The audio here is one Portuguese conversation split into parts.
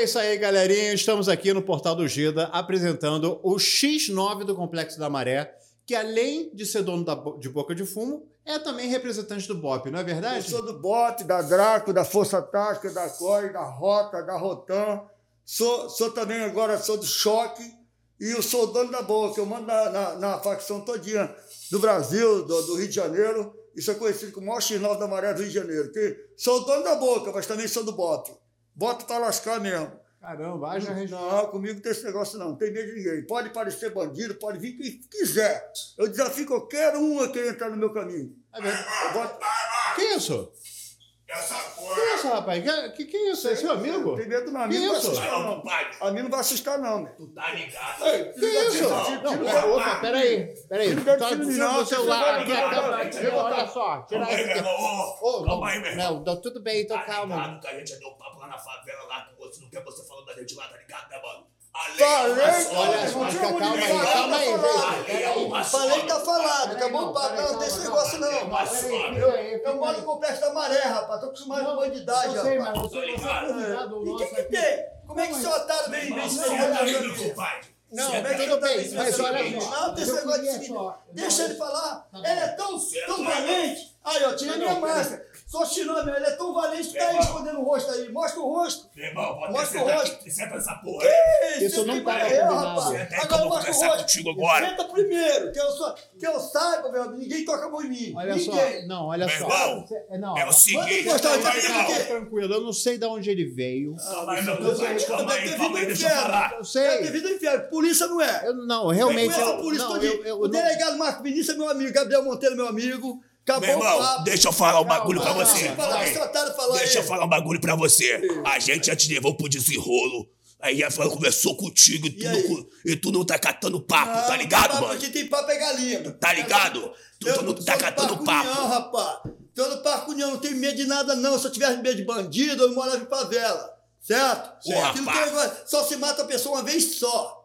É isso aí, galerinha. Estamos aqui no Portal do Gida apresentando o X9 do Complexo da Maré, que além de ser dono da de Boca de Fumo, é também representante do BOP, não é Eu verdade? sou do BOT, da Draco, da Força Tática, da COI, da Rota, da Rotan. Sou, sou também agora, sou do Choque. E eu sou dono da Boca. Eu mando na, na, na facção todinha do Brasil, do, do Rio de Janeiro. Isso é conhecido como o maior X9 da Maré do Rio de Janeiro. Que sou dono da Boca, mas também sou do BOT. BOT pra lascar mesmo. Caramba, haja região. Não, comigo não tem esse negócio não, não tem medo de ninguém. Pode parecer bandido, pode vir quem quiser. Eu desafio qualquer um a querer entrar no meu caminho. É verdade. Bota- Que isso? Essa Que porra. isso, rapaz? Que, que, que isso? É seu amigo? Não tem medo não, a Que mim não vai isso? assustar Não, não. compadre. A mim não vai assustar não. Tu tá ligado? Ei, Que isso? Não, pera, opa, peraí. Peraí. Não deve Tá ser do não, seu celular aqui, a câmera olha só. Tira. Ô, Calma não, aí, meu irmão. não, tá tudo bem, então Tá calma. ligado que a gente deu papo lá na favela lá que você não quer você falando da gente lá, tá ligado, né, mano? Falei, é só, Olha só, mano? fica calma aí, Falei, tá é. Falei que tá falado, papo, peraí, não, não tem esse negócio não. Eu moro no complexo da maré, rapaz. Tô acostumado com bandidagem, rapaz. Tá não ligado? E o que que tem? Como é que esse otário vem meu compadre. Não, aí. tudo bem, mas olha aí. Não, tem esse negócio de só- Deixa não, ele falar. Tá bom. Ele é tão, tão valente. Aí, ó, Não, minha não, máscara. Sou xinômio, ele é tão valente que tá aí escondendo o rosto aí. Mostra o rosto. Meu irmão, pode Mostra o rosto. aqui. Senta nessa porra aí. Isso não eu, combinado. rapaz. Senta aí que eu Agora vou mostra o conversar rosto. contigo agora. Senta primeiro, que eu, sou, que eu saiba, meu amigo, ninguém toca a mão em mim. Olha ninguém. só, não, olha Meu só. irmão, Cê- não, É o seguinte, calma aí. Fica tranquilo, eu não sei de onde ele veio. Calma aí, meu Eu sei, compadre. Calma aí, ter calma aí, vindo deixa eu inferno. falar. Eu É sei. devido ao inferno. Polícia não é. Eu, não, Eu realmente. conheço a Eu, polícia não, eu, eu, o não- delegado Marco Vinícius é meu amigo, Gabriel Monteiro é meu amigo. Acabou Meu irmão, deixa eu falar um bagulho pra você. Deixa eu falar, um bagulho pra você. A gente já te levou pro desenrolo. Aí falou, conversou contigo e tu, E não, e tu não tá catando papo, Não, tá ligado, papo mano? Aqui tem papo é galinha. Tá ligado? Tu, Eu tu não tá do catando papo. rapaz. Tô no Parque União, não tenho medo de nada, não. Se eu tivesse medo de bandido, eu morava em favela. Certo? Não rapaz. tem negócio- só se mata a pessoa uma vez só.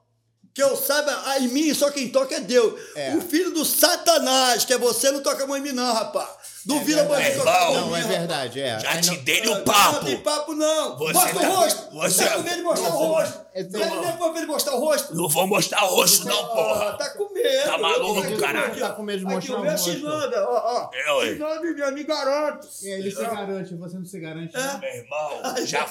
Que eu saiba, ah, em mim só quem toca é Deus. É. O filho do Satanás, que é você, não toca a mão em mim, não, rapaz. Duvida verdade. bandido tocar a mão em Irmão, mim, Não, é verdade, é. Já te não- dei Não, no papo. Não tem papo, não. Você Mostra tá- o rosto. você- Tá com medo de mostrar Não o vou- rosto. Tá tenho- com medo de mostrar o rosto? Não vou mostrar o rosto, não, porra. Tá com medo. Tá maluco, Aqui, caralho? aqui, Tá com medo de aqui, mostrar o o meu rosto. Xinanda, ó, ó. Eu, hein? Xinanda, meu amigo, garanto. Ele se garante, você não se garante. não? Meu irmão, já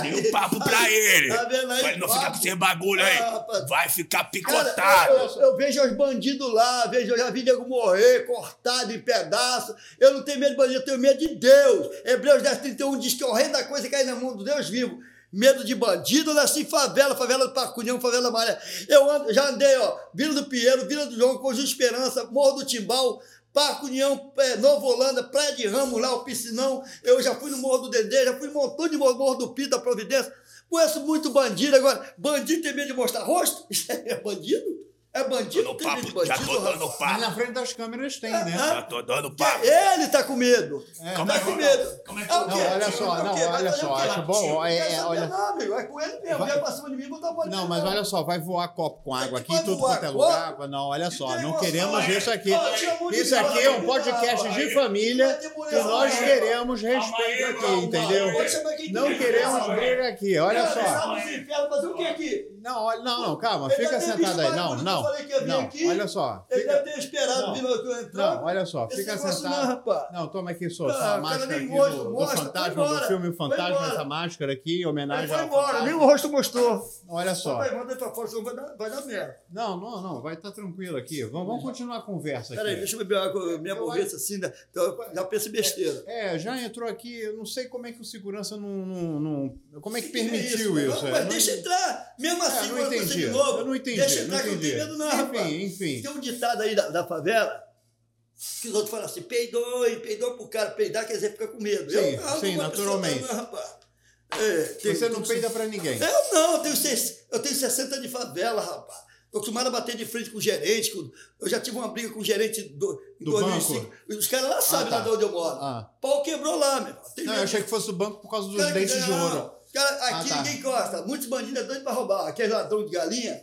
dei um papo pra ele. Tá vendo aí? Pra ele não ficar com esse bagulho aí. Ah. Vai ficar picotado. eu, vejo os bandidos lá, vejo, eu já vi nego morrer, cortado em pedaços. Eu não tenho medo de bandido, eu tenho medo de Deus. Hebreus 10, 31 diz que é o rei da coisa cai na mão do Deus vivo. Medo de bandido, eu nasci em favela, favela do Parcunhão, favela Maré. Eu ando, já andei, ó, Vila do Pinheiro, Vila do João, Conjunto Esperança, Morro do Timbal, Parque União, é, Nova Holanda, Praia de Ramos, lá, o Piscinão. Eu já fui no Morro do Dedê, já fui em um montão de morro, Morro do Pita, Providência. Conheço muito bandido. Agora, bandido tem medo de mostrar rosto? Isso é bandido? É Tô bandido? de papo, já bandido, tô dando rapaz? Mas na papo. frente das câmeras tem, né? Já tô dando papo. Ele tá com medo. É. Como Tá é que- com medo. como é que- É o Não, quê? olha só, É não, olha só, acho bom, é, Não é, olha- Não, amigo. É com ele mesmo. Vai- pra cima de mim, uma Não, mas olha só, vai voar copo com água aqui, tudo quanto é lugar. água. Não, olha só, não queremos é? isso aqui. Isso aqui é um podcast de família que nós queremos respeito aqui, entendeu? Não queremos briga aqui, olha só. sabe os infernos fazer o que aqui? Não, olha, não, não, calma, Ele fica sentado aí. Não, não. eu falei que ia vir Não, aqui. olha só. Ele fica- deve ter esperado Não. vir eu entrar. Não, olha só, Esse fica não, sentado. rapaz. Não, toma aqui o cara máscara aqui mostra, do, do mostra, fantasma, vai do embora, filme vai Fantasma, embora. essa máscara aqui, em homenagem ao embora, fantasma. nem o rosto mostrou. Olha só. Vai, manda pra fora, vai dar, vai dar merda. Não, não, não, vai estar tranquilo aqui. Vamos, vamos continuar a conversa aqui. Peraí, deixa eu beber água, minha cabeça assim, né? Então, já penso em besteira. É, já entrou aqui, eu não sei como é que o segurança não. não, não- como é que é permitiu isso? Não, é, mas não- deixa entrar. Mesmo É, assim, não entendi. de novo, Eu não entendi. deixa entrar que eu não tenho medo não, rapaz. enfim, enfim. Tem um ditado aí da, da favela que os outros falam assim, peidou, e peidou pro cara peidar, quer dizer, fica com medo. Sim, eu, não, sim, naturalmente. Não, rapaz. É, tem- Você não peida pra ninguém. Eu não, eu tenho, eu tenho 60 de favela, rapaz. Tô acostumado a bater de frente com o gerente. com- eu já tive uma briga com o gerente do, em Do 2005. Os caras lá sabem tá. lá de onde eu moro. Ah. Pau quebrou lá, meu Não, eu achei que fosse o banco por causa dos dentes de não, ouro. Cara, aqui Ah, tá. ninguém gosta. Muitos bandidos é doido pra roubar. Aquele ladrão de galinha,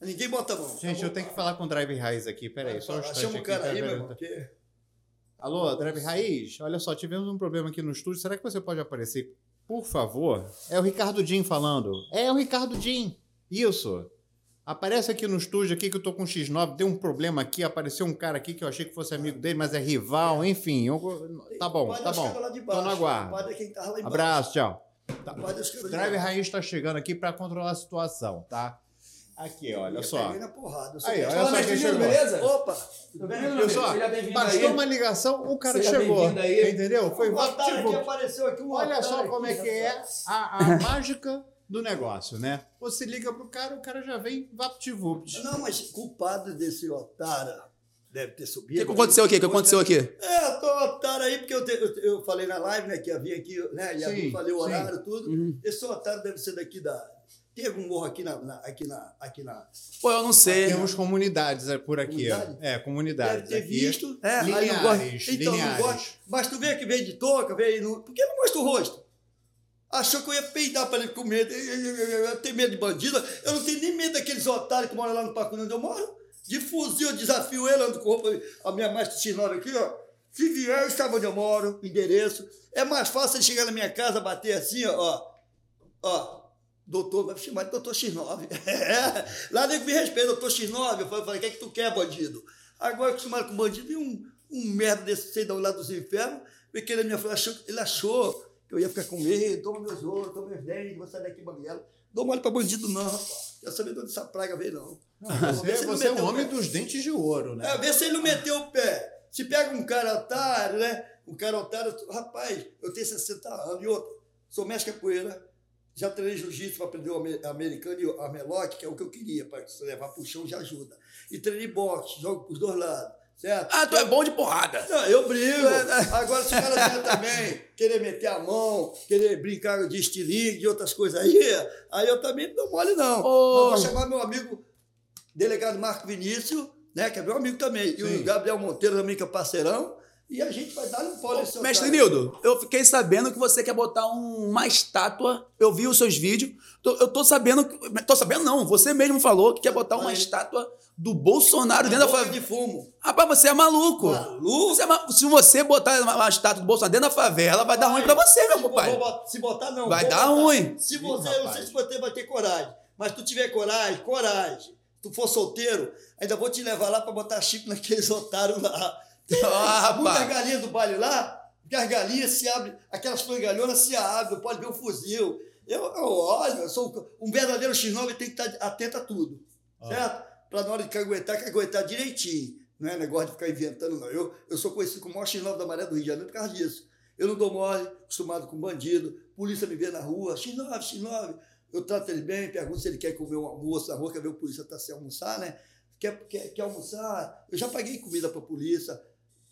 ninguém bota a mão. Gente, eu tenho que falar com o Drive Raiz aqui, peraí, só um instante Chama o aqui, cara tá aí, meu irmão. que- Alô, Drive Raiz? Olha só, tivemos um problema aqui no estúdio. Será que você pode aparecer Por favor. É o Ricardo Din falando. É o Ricardo Din. Isso. Aparece aqui no estúdio aqui que eu tô com X9, deu um problema aqui, apareceu um cara aqui que eu achei que fosse amigo dele, mas é rival, enfim. eu- Tá bom, tá é bom. Tô é tava lá embaixo. Abraço, tchau. Driver baixo. Raiz tá chegando aqui pra controlar a situação, tá? Aqui, olha Eu só. porrada. Eu Aí, olha só quem chegou. beleza? Opa! Tudo bem, Viu meu só? Bastou uma ligação, o cara Seja chegou. Entendeu? Foi otário aqui VaptVupt. apareceu aqui, um Olha só como é que é a, a mágica do negócio, né? Você liga pro cara, o cara já vem VaptVupt. Não, mas culpado desse otário deve ter O subido. que, que aconteceu aqui? O que aconteceu aqui? É, eu tô otário aí, porque eu, te- eu, eu falei na live, né, que ia vir aqui, né, ia Sim, falei o sim. horário, tudo. Uhum. Esse otário deve ser daqui da... Tem algum morro aqui na... na- aqui na... Aqui na Pô, eu não sei. Temos comunidades é, por aqui. ó. Comunidade? É, deve comunidades. ter aqui. visto. É, aí não gosta. Então, não lineares. gosta. Mas tu vê que veio de touca, veio... No... Por que não mostra o rosto? Achou que eu ia peidar para ele com medo. Eu, eu, eu, eu tenho medo de bandido. Eu não tenho nem medo daqueles otários que moram lá no Pacu, onde eu moro. De fuzil, eu desafio ele, ando com a minha Master X9 aqui, ó. Se vier, eu sabe onde eu moro, endereço. É mais fácil ele chegar na minha casa, bater assim, ó. Ó, doutor, vai me chamar de doutor X9. É, lá nego me respeita, doutor X9. Eu falei, o que é que tu quer, bandido? Agora, acostumado com bandido, e um, um merda desse, sei de lá dos infernos, veio querer minha achou, ele achou que eu ia ficar com medo, toma meus olhos, toma meus dentes, vou sair daqui, banguela. Dou mole pra bandido, não, rapaz. Quero saber de onde essa praga veio, não. Vê Você, se ele não você é um o homem dos dentes de ouro, né? É, vê se ele não meteu o pé. Se pega um cara otário, né? Um cara otário, rapaz, eu tenho 60 anos. E outro, sou mestre capoeira, já treinei jiu-jitsu para aprender o ame- americano e o armelock, que é o que eu queria, para levar pro chão já ajuda. E treinei boxe, jogo pros dois lados, certo? Ah, tu é bom de porrada. Não, eu brigo. Agora, se o cara vier também querer meter a mão, querer brincar de estilingue, de outras coisas aí, aí eu também não mole, não. Mas vou chamar meu amigo, delegado Marco Vinícius, né, que é meu amigo também, e Sim. o Gabriel Monteiro também, que é parceirão, e a gente vai dar um pau nesse Mestre otário. Nildo, eu fiquei sabendo que você quer botar um- uma estátua. Eu vi os seus vídeos. Tô- eu tô sabendo. que- Tô sabendo, não. Você mesmo falou que quer botar uma estátua do Bolsonaro dentro da favela. de fumo. Rapaz, você é maluco. Maluco? Você é ma- Se você botar uma, estátua do Bolsonaro dentro da favela, vai dar ruim pra você, meu vou botar- se botar, não. Vai dar botar. ruim. Se você, Ih, eu não sei se você vai ter coragem, mas tu tiver coragem, coragem. Se tu for solteiro, ainda vou te levar lá pra botar chip naqueles otários lá. Ah, muita rapaz. galinha do baile lá, que as galinhas se abrem, aquelas frangalhonas se abrem, pode ver o fuzil. Eu, eu olho, eu sou um verdadeiro X9 tem que estar atento a tudo, Ah. certo? Pra na hora de caguetar, caguetar direitinho. Não é negócio de ficar inventando, não. Eu, eu sou conhecido como o maior X9 da Maré do Rio de Janeiro por causa disso. Eu não dou mole, acostumado com bandido, polícia me vê na rua, X9, X9. Eu trato ele bem, pergunto se ele quer comer um almoço na rua, quer ver o polícia tá sem almoçar, né? Quer, quer, quer almoçar? Eu já paguei comida para polícia,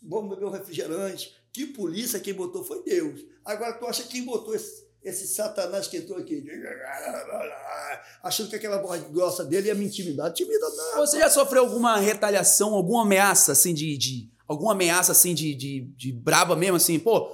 vamos beber um refrigerante. Que polícia quem botou foi Deus. Agora tu acha quem botou esse, esse satanás que entrou aqui? Achando que aquela voz grossa dele ia me intimidar. Intimida não. Você já sofreu alguma retaliação, alguma ameaça, assim, de. de- alguma ameaça, assim, de, de, de braba mesmo, assim, pô,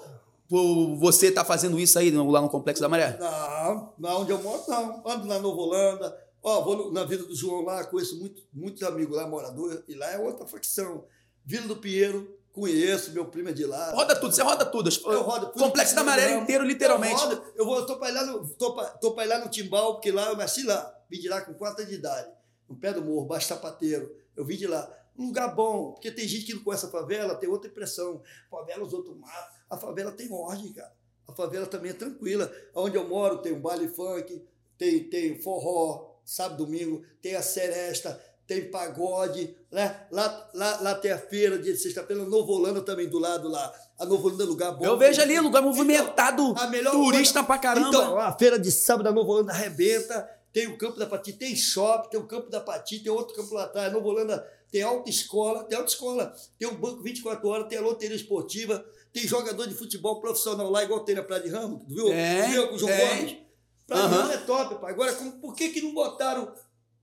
você tá fazendo isso aí lá no Complexo da Maré? Não, não, onde eu moro, não. Ando na Nova Holanda. Ó, vou na Vila do João lá, conheço muito, muitos amigos lá, moradores, e lá é outra facção. Vila do Pinheiro, conheço, meu primo é de lá. Roda tudo, você roda tudo. Eu rodo, Complexo da Maré inteiro, literalmente. Eu, rodo, eu vou, eu tô ir lá no, tô pra, tô pra lá no Timbal, porque lá eu nasci lá. Vim de lá com 4 anos de idade. No pé do morro, baixo sapateiro. Eu vim de lá. Um lugar bom, porque tem gente que não conhece a favela, tem outra impressão. Favela os outros matam. A favela tem ordem, cara. A favela também é tranquila. Onde eu moro tem um baile funk, tem, tem forró, sábado, domingo, tem a seresta, tem pagode, né? Lá, lá, lá tem a feira de sexta-feira, Novo Holanda também do lado lá. A Novo Holanda é lugar bom. Eu vejo ali, lugar movimentado, a melhor turista pra caramba. Então, a feira de sábado da Nova Holanda arrebenta, tem o campo da Pati, tem shopping, tem o campo da Pati, tem outro campo lá atrás. Nova Holanda tem autoescola, tem autoescola, tem um banco 24 horas, tem a loteria esportiva, tem jogador de futebol profissional lá, igual tem na Praia de Ramos, viu? Tem, viu com o João. Gomes? De Aham. Ramos é top, pai. Agora, como- por que, que não botaram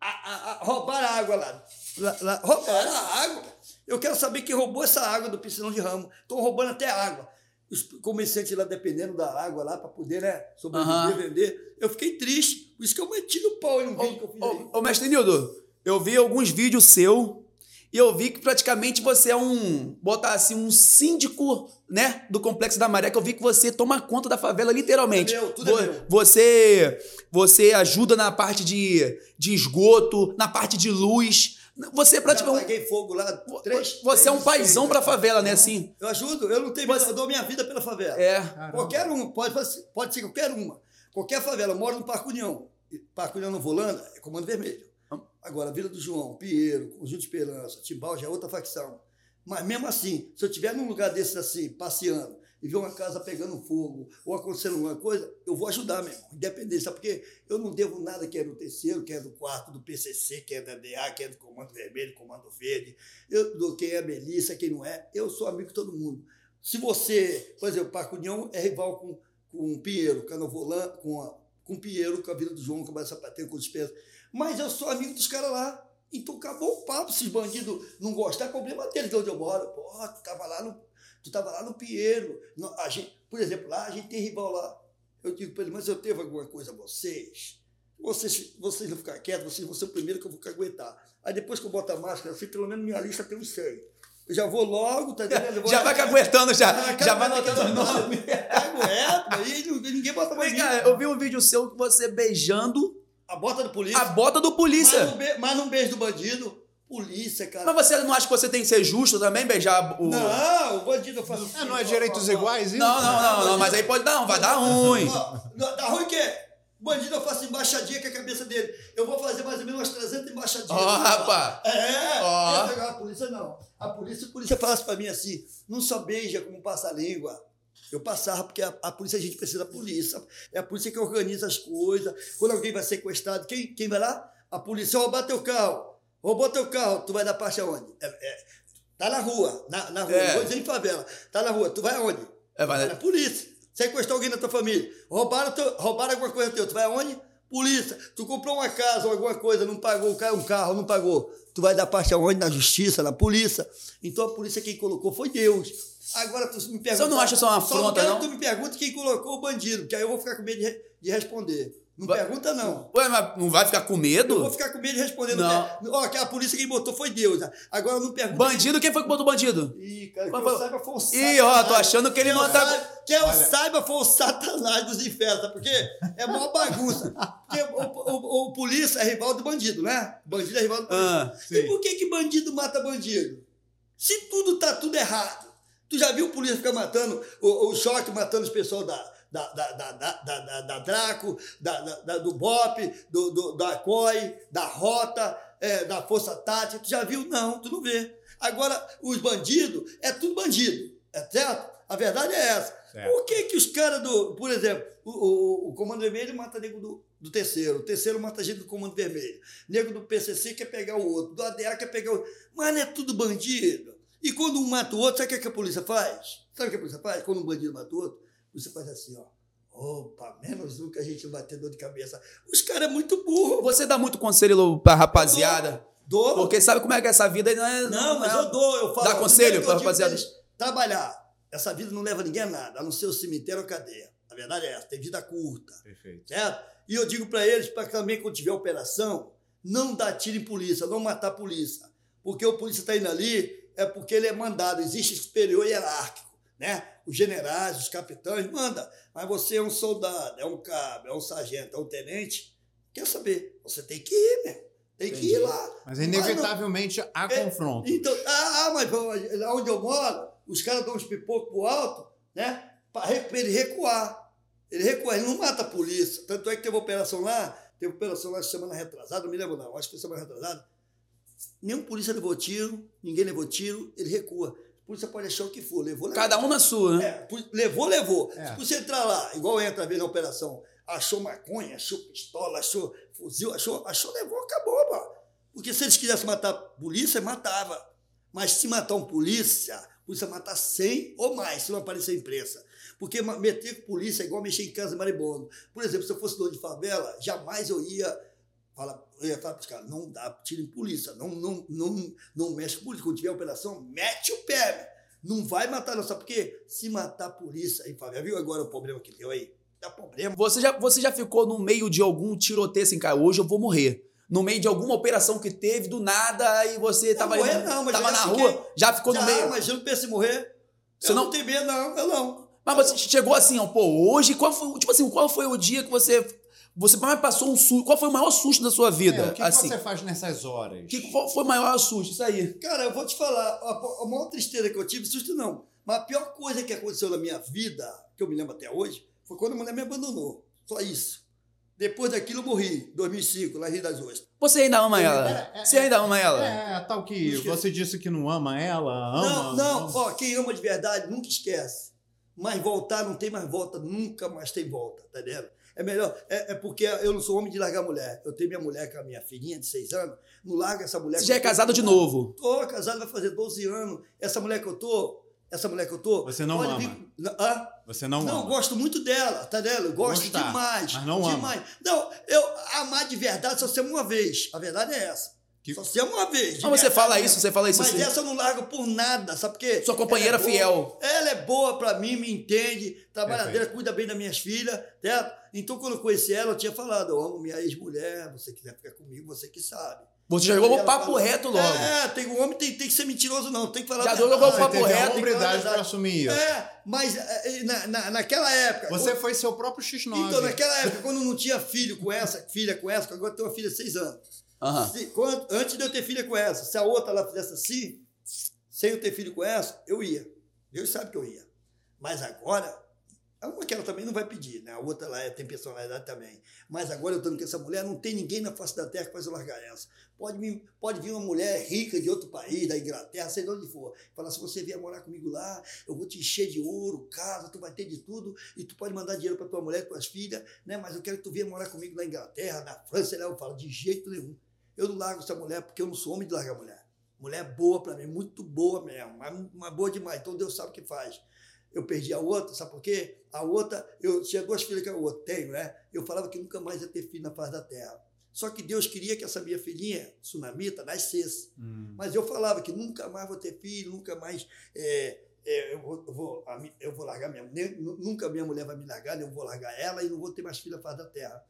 a, a, a, roubaram a água lá? lá, lá roubaram a água. Eu quero saber quem roubou essa água do piscinão de Ramos. Estão roubando até água. Os comerciantes lá dependendo da água lá para poder né, sobreviver, Aham. vender. Eu fiquei triste. Por isso que eu meti no pau um vídeo que eu fiz ô, mestre Nildo, eu vi alguns vídeos seu E eu vi que praticamente você é um, botar assim, um síndico, né, do Complexo da Maré, que eu vi que você toma conta da favela literalmente. Tudo é meu, tudo é Vo- meu. Você, você ajuda na parte de, de esgoto, na parte de luz. Você é praticamente... apaguei fogo lá. Três, Você é um três, paizão três, pra favela, né, assim? Eu ajudo, eu não tenho medo, eu dou minha vida pela favela. É. Qualquer um, pode, pode ser qualquer uma. Qualquer favela. Eu moro no Parque União. Parque União no Volanda é Comando Vermelho. Agora, Vila do João, Pinheiro, Conjunto de Esperança, Timbal já é outra facção. Mas mesmo assim, se eu estiver num lugar desses assim, passeando, e ver uma casa pegando fogo, ou acontecendo alguma coisa, eu vou ajudar mesmo, independente, sabe? Porque eu não devo nada que é do terceiro, que é do quarto, do PCC, que é da DA, que é do Comando Vermelho, Comando Verde, eu, do quem é Melissa, quem não é, eu sou amigo de todo mundo. Se você, por exemplo, Parque União é rival com, com Pinheiro, Canovolã, com, a, com Pinheiro, com a Vila do João, com a Sapateiro, com o Despesa. Mas eu sou amigo dos caras lá. Então acabou o papo. Se os bandidos não gostar, é problema deles de onde eu moro. Pô, tu tava lá no, tu tava lá no Pinheiro. A gente, por exemplo, lá a gente tem rival lá. Eu digo para ele, mas eu devo alguma coisa a vocês? Vocês, vocês não ficar quietos, vocês vão ser o primeiro que eu vou aguentar. Aí depois que eu boto a máscara, assim, pelo menos minha lista tem uns 100. Eu já vou logo, tá entendendo? Vou- Já vai caguetando, já. Ah, já vai anotando nomes. Pego reto, aí ninguém bota mais Vem cá, eu vi um vídeo seu que você beijando A bota do polícia. a bota do Mas polícia. não, be- mas não beijo do bandido. Polícia, cara. Mas você não acha que você tem que ser justo também, beijar o. Não, o bandido eu faço. É, não é direitos iguais isso? Não, não, não, não, mas aí pode dar, vai dar ruim. Não, Dá ruim o quê? Bandido eu faço embaixadinha com a cabeça dele. Eu vou fazer mais ou menos umas 300 embaixadinhas. Ó, rapaz. É, Ó. eu pegar a polícia não. A polícia, a polícia falasse pra mim assim, não só beija como passa a língua. Eu passava, porque a, a polícia, a gente precisa da polícia. É a polícia que organiza as coisas. Quando alguém vai sequestrado, quem, quem vai lá? A polícia roubar teu carro. Roubou teu carro, tu vai dar parte aonde? É, é, tá na rua, na, na rua, É. vou dizer em favela. Tá na rua, tu vai aonde? É, vai- Vai na polícia. Sequestrou alguém da tua família. Roubaram, teu, roubaram alguma coisa teu. Tu vai aonde? Polícia. Tu comprou uma casa ou alguma coisa, não pagou, um carro, não pagou. Tu vai dar parte aonde? Na justiça, na polícia. Então a polícia quem colocou foi Deus. Agora tu me pergunta. Você não acha isso uma Só afronta, quero não? que tu me pergunte quem colocou o bandido, porque aí eu vou ficar com medo de, de responder. Não Vai- pergunta, não. Ué, mas não vai ficar com Eu vou medo? ficar com medo de responder. Não. Não. Ó, que a polícia quem botou foi Deus. Agora não pergunta. Bandido, quem foi que botou o bandido? Ih, cara, que eu foi- saiba foi o Ih, ó, tô Satanás. achando que ele eu não tá- saiba- Que eu saiba foi o satanás dos infernos, sabe por quê? É maior bagunça. Porque o, o- o polícia é rival do bandido, né? Bandido é rival do polícia. Ah, e por que, que bandido mata bandido? Se tudo tá tudo errado. Tu já viu o polícia ficar matando, o, o choque matando os pessoal da, da, da, da, da, Draco, da, da- da- do BOP, do, do- da COI, da Rota, é, da Força Tática. Tu já viu? Não, tu não vê. Agora, os bandidos, é tudo bandido. É certo? A verdade é essa. Certo. Por que, que os caras do. Por exemplo, o, o, o Comando Vermelho mata nego do, do terceiro, o terceiro mata gente do Comando Vermelho. Nego do PCC quer pegar o outro, do ADA quer pegar o outro. Mas não é tudo bandido. E quando um mata o outro, sabe o que, que a polícia faz? Sabe o que a polícia faz? Quando um bandido mata o outro, a polícia faz assim, ó. Opa, menos um que a gente não vai ter dor de cabeça. Os caras é muito burro. Você dá muito conselho pra rapaziada? Dou. Porque sabe como é que essa vida não é. Não, mas é- eu dou, eu falo. Dá conselho pra rapaziada? Trabalhar. Essa vida não leva ninguém a nada, a não ser o cemitério ou cadeia. A verdade é essa, tem vida curta. Perfeito. certo? E eu digo para eles, para também quando tiver operação, não dar tiro em polícia, não matar a polícia. Porque o polícia está indo ali, é porque ele é mandado, existe superior hierárquico, né? Os generais, os capitães, manda. Mas você é um soldado, é um cabo, é um sargento, é um tenente. Quer saber? Você tem que ir, meu. Tem que ir lá. Mas não- inevitavelmente há É, confronto. então, ah, ah, mas lá onde eu moro, os caras dão uns pipocos pro alto, né? Para ele recuar. Ele recua, ele não mata a polícia. Tanto é que teve uma operação lá, teve uma operação lá semana retrasada, não me lembro não, acho que foi semana retrasada. Nenhum polícia levou tiro, ninguém levou tiro, ele recua. A polícia pode achar o que for, levou, levou. Cada um na sua, né? É, levou, levou. É. Se você entrar lá, igual entra às vezes na operação, achou maconha, achou pistola, achou fuzil, achou, achou, levou, acabou, pô. Porque se eles quisessem matar a polícia, matava. Mas se matar um polícia, a polícia matar 100 ou mais, se não aparecer a imprensa. Porque meter com polícia é igual mexer em casa de maribondo. Por exemplo, se eu fosse dono de favela, jamais eu ia falar, eu ia falar para os caras, não dá tiro em polícia, não, não, não, não mexe com polícia. Quando tiver operação, mete o pé, não vai matar, não. Sabe por quê? Se matar a polícia em favela, viu agora o problema que deu aí? Dá problema. Você já, você já ficou no meio de algum tiroteio assim, cara, hoje eu vou morrer. No meio de alguma operação que teve, do nada, e você tava, morrer não, mas tava na fiquei- rua, já ficou Já, no meio. mas eu não penso em morrer. Você eu não- não tenho medo, não. Eu não. Mas você chegou assim, ó, pô, hoje, qual foi, tipo assim, qual foi o dia que você, você passou um susto, qual foi o maior susto da sua vida? É, o que, que assim, você faz nessas horas? que qual foi o maior susto? Isso aí. Cara, eu vou te falar, a, a maior tristeza que eu tive, susto não, mas a pior coisa que aconteceu na minha vida, que eu me lembro até hoje, foi quando a mulher me abandonou. Só isso. Depois daquilo eu morri, 2005, lá em Rio das Ostras. Você ainda ama ela? É, é, você ainda ama ela? É, tal que você disse que não ama ela, ama. não, não, ó, quem ama de verdade nunca esquece. Mas voltar não tem mais volta, nunca mais tem volta, tá entendendo? É melhor, é, é porque eu não sou homem de largar mulher. Eu tenho minha mulher com a minha filhinha de seis anos, não larga essa mulher. Você já é tô- casado de novo? Tô casado, vai fazer 12 anos. Essa mulher que eu tô, essa mulher que eu tô. Você não ama. vir- Hã? Você não, Não, eu ama. gosto muito dela, tá vendo? Eu gosto Gostar, demais. mas não ama. demais. Não, eu amar de verdade só se ama uma vez. A verdade é essa. Que- Só se ama uma vez. Mas você fala isso, você fala isso Mas assim. essa eu não largo por nada, sabe por quê? Sua companheira Ela é fiel. Ela é boa pra mim, me entende, trabalhadeira, cuida bem das minhas filhas, certo? Então, quando eu conheci ela, eu tinha falado, eu amo minha ex-mulher, você quiser ficar comigo, você que sabe. Você já jogou o papo falou, reto logo. É, tem, o homem tem, tem que ser mentiroso, não, tem que falar Já jogou o papo reto, tem hombridade para verdade. assumir isso. É, mas é, na, na, naquela época. Você quando- foi seu próprio X9. então, naquela época, quando não tinha filho com essa, filha com essa, que agora eu tenho uma filha de seis anos. Se- quando- antes de eu ter filha com essa, se a outra ela fizesse assim, sem eu ter filho com essa, eu ia. Deus sabe que eu ia. Mas agora, a uma que ela também não vai pedir, né? A outra ela é- tem personalidade também. Mas agora eu estou com essa mulher, não tem ninguém na face da terra que faz eu largar essa. Pode vir, pode vir uma mulher rica de outro país, da Inglaterra, sei de onde for. Falar, se você vier morar comigo lá, eu vou te encher de ouro, casa, tu vai ter de tudo, e tu pode mandar dinheiro para tua mulher, tuas filhas, né? Mas eu quero que tu venha morar comigo na Inglaterra, na França, né? Eu falo, de jeito nenhum. Eu não largo essa mulher porque eu não sou homem de largar mulher. Mulher boa pra mim, muito boa mesmo, mas, mas boa demais. Então Deus sabe o que faz. Eu perdi a outra, sabe por quê? A outra, eu tinha duas filhas que eu tenho, né? Eu falava que nunca mais ia ter filho na face da terra. Só que Deus queria que essa minha filhinha, Tsunamita, nascesse. Hum. Mas eu falava que nunca mais vou ter filho, nunca mais é, é, eu, vou, eu, vou, a eu vou largar minha mulher, nunca minha mulher vai me largar, eu vou largar ela e não vou ter mais filho na face da terra.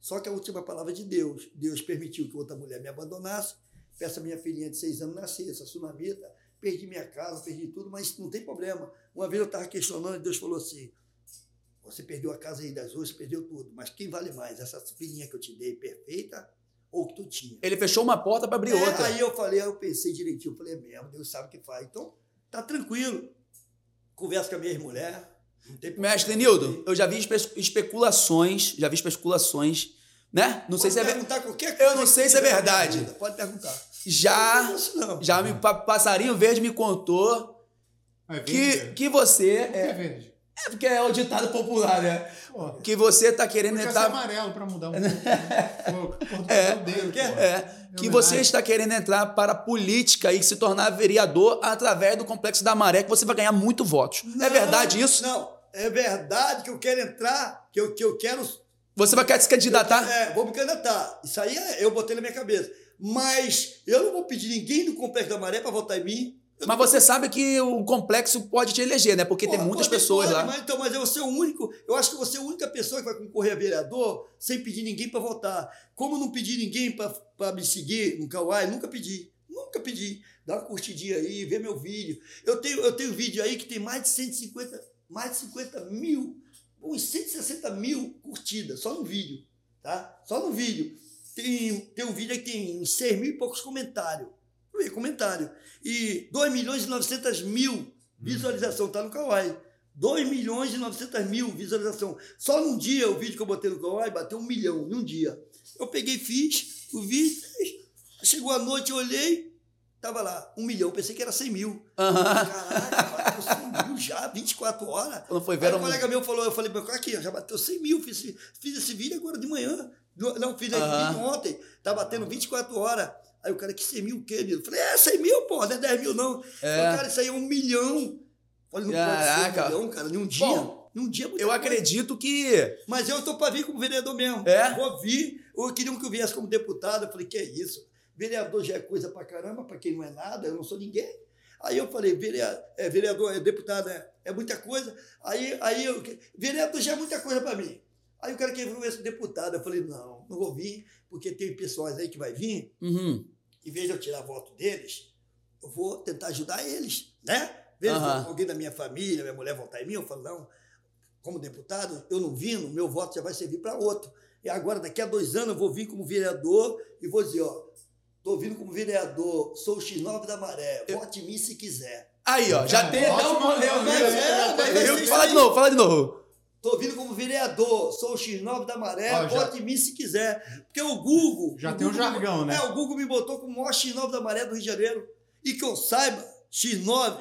Só que a última palavra de Deus, Deus permitiu que outra mulher me abandonasse, essa minha filhinha de seis anos nascesse, a Tsunamita, perdi minha casa, perdi tudo, mas não tem problema. Uma vez eu estava questionando e Deus falou assim, você perdeu a casa aí das ruas, perdeu tudo, mas quem vale mais, essa filhinha que eu te dei perfeita ou que tu tinha? Ele fechou uma porta pra abrir É, outra. Aí eu falei, aí eu pensei direitinho, eu falei, é mesmo, Deus sabe o que faz. Então, tá tranquilo. Converso com a minha ex-mulher. Não tem. Mestre Nildo, eu já vi espe- especulações, já vi especulações, né? Não sei Pode se é perguntar qualquer coisa. Eu não sei se é verdade. vida, Pode perguntar. Já, Não, isso não. já me pa- passarinho verde me contou É que, que você que é, verde? É porque é o ditado popular, né? Pô, Que você tá querendo entrar amarelo pra mudar um pouco. Cor do É. cabelo dele, pô. É, que você está querendo entrar para a política e se tornar vereador através do Complexo da Maré, que você vai ganhar muito votos. é Não, verdade isso? Não, é verdade que eu quero entrar, que eu, que eu quero. Você vai querer se candidatar? É, vou me candidatar. Isso aí é- eu botei na minha cabeça. Mas eu não vou pedir ninguém do Complexo da Maré para votar em mim. Eu Mas você sabe que o complexo pode te eleger, né? Porque tem muitas pessoas pode, lá. Mas, então, mas eu ser o único. Eu acho que você é a única pessoa que vai concorrer a vereador sem pedir ninguém para votar. Como não pedi ninguém para me seguir no Kauai, nunca pedi. Nunca pedi. Dá uma curtidinha aí, vê meu vídeo. Eu tenho, eu tenho vídeo aí que tem mais de 150, mais de 50 mil, uns 160 mil curtidas, só no vídeo. Tá? Só no vídeo. Tem, tem um vídeo aí que tem uns 6 mil e poucos comentários. Vê, comentário. E 2 milhões e 900 mil visualização, tá no Kawaii. 2 milhões e 900 mil visualização. Só num dia, o vídeo que eu botei no Kawaii bateu um milhão, num dia. Eu peguei, fiz o vídeo, chegou a noite, eu olhei, tava lá, um milhão. Pensei que era 100 mil. Aham. Caraca, bateu 100 mil já, 24 horas. Quando foi Aí ver um colega meu falou, eu falei, "Meu, aqui, já bateu 100 mil, fiz, esse- fiz esse vídeo agora de manhã. Não, fiz esse Aham. vídeo ontem, tá batendo 24 horas. Aí o cara, que 100 mil o quê? Eu falei, é 100 mil, pô, não é 10 mil não. É. Falei, cara, isso aí é um milhão. Falei, não pode ser Caraca. um milhão, cara, num dia. Bom, num dia é Eu coisa. acredito que. Mas eu tô pra vir como vereador mesmo. É? Vou vir. Eu queria que eu viesse como deputado. Eu falei, que é isso? Vereador já é coisa pra caramba, pra quem não é nada, eu não sou ninguém. Aí eu falei, vereador, é, vereador, é, deputado é, é muita coisa. Aí, aí eu, vereador já é muita coisa pra mim. Aí o cara queria ver esse deputado. Eu falei, não, não vou vir, porque tem pessoas aí que vai vir, Uhum. Em vez de eu tirar voto deles, eu vou tentar ajudar eles, né? Vez Aham. alguém da minha família, minha mulher votar em mim, eu falo, não, como deputado, eu não vindo, meu voto já vai servir para outro. E agora, daqui a dois anos, eu vou vir como vereador e vou dizer, ó, tô vindo como vereador, sou o X9 da Maré, vote em mim se quiser. Aí, ó, já tem até um né? é, Eu- Fala aí. de novo, fala de novo. Tô vindo como vereador, sou o X9 da Maré, Ó, já- vote em mim se quiser. Porque o Google. Já o tem um jargão, né? É, o Google me botou como o maior X9 da Maré do Rio de Janeiro. E que eu saiba, X9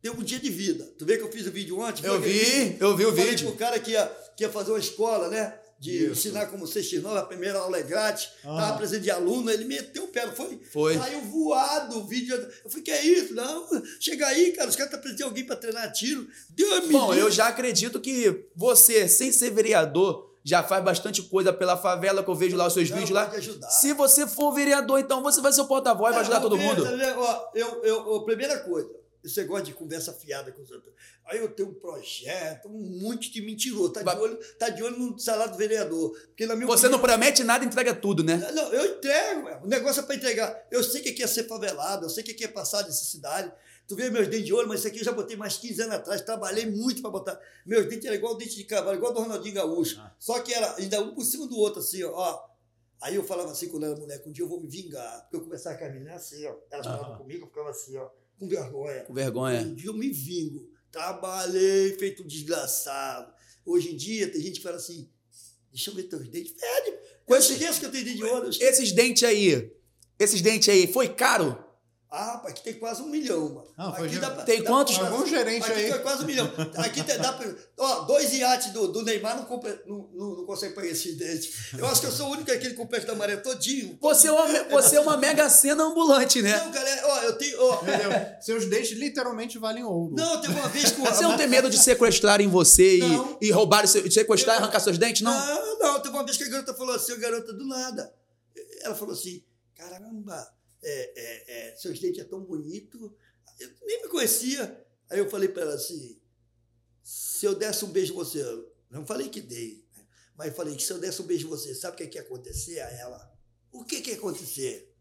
tem um dia de vida. Tu vê que eu fiz o vídeo ontem? Eu vi, eu vi o falei vídeo. pro cara que ia, que ia fazer uma escola, né? De Isso. ensinar como ser X9, a primeira aula é grátis. Ah. Tava presente de aluno, ele meteu o pé, foi? Foi. Saiu voado o vídeo. Eu falei, que é isso? Não, chega aí, cara, os caras estão precisando de alguém pra treinar tiro. Deus Bom, eu já acredito que você, sem ser vereador, já faz bastante coisa pela favela, que eu vejo lá os seus Não, vídeos lá. ajudar. Se você for vereador, então você vai ser o porta-voz, vai ajudar todo mundo. tá eu, eu, ó, primeira coisa, você gosta de conversa fiada com os outros. Aí eu tenho um projeto, um monte de mentiroso. Tá de olho, tá de olho no salário do vereador. Porque na minha Você não opinião- promete nada, entrega tudo, né? Não, eu entrego, ué. o negócio é para entregar. Eu sei que aqui é ser favelado, eu sei que aqui é passar necessidade. Tu vê meus dentes de ouro, mas isso aqui eu já botei mais 15 anos atrás. Trabalhei muito para botar. Meus dentes eram igual dente de cavalo, igual do Ronaldinho Gaúcho. Ah. Só que era ainda um por cima do outro, assim, ó. Aí eu falava assim quando era moleque, um dia eu vou me vingar. Porque eu conversava com a menina assim, ó. Elas falavam Ah. comigo, eu ficava assim, ó, com vergonha. Com vergonha. Um dia eu me vingo. Trabalhei, feito um desgraçado. Hoje em dia tem gente que fala assim, deixa eu ver teus dentes. Fede. Eu Com esse- esqueço que eu tenho de esqueço. Esses dentes aí, esses dentes aí, foi caro? Ah, rapaz, aqui tem quase um milhão, mano. Não, aqui pra- Tem pra quantos? comprar- Algum gerente aqui aí. tem quase um milhão. Aqui tem, dá pra, ó, dois iates do, do Neymar não, compra, não, não, não consegue pagar esses dentes. Eu acho que eu sou o único aqui que compra da maré todinho. Você é uma, você é uma mega cena ambulante, né? Não, galera, ó, eu tenho. Ó? Seus dentes literalmente valem ouro. não, teve uma vez com Você não tem medo de sequestrarem você Não. e, e roubar, sequestrar e arrancar seus dentes, não? Não, não, teve uma vez que a garota falou assim, a garota do nada. Ela falou assim: caramba, é, é, é, seus dentes é tão bonito. Eu nem me conhecia. Aí eu falei para ela assim: se eu desse um beijo em você, eu não falei que dei, né? mas eu falei que se eu desse um beijo em você, sabe o que, que ia acontecer a ela? O que, que ia acontecer?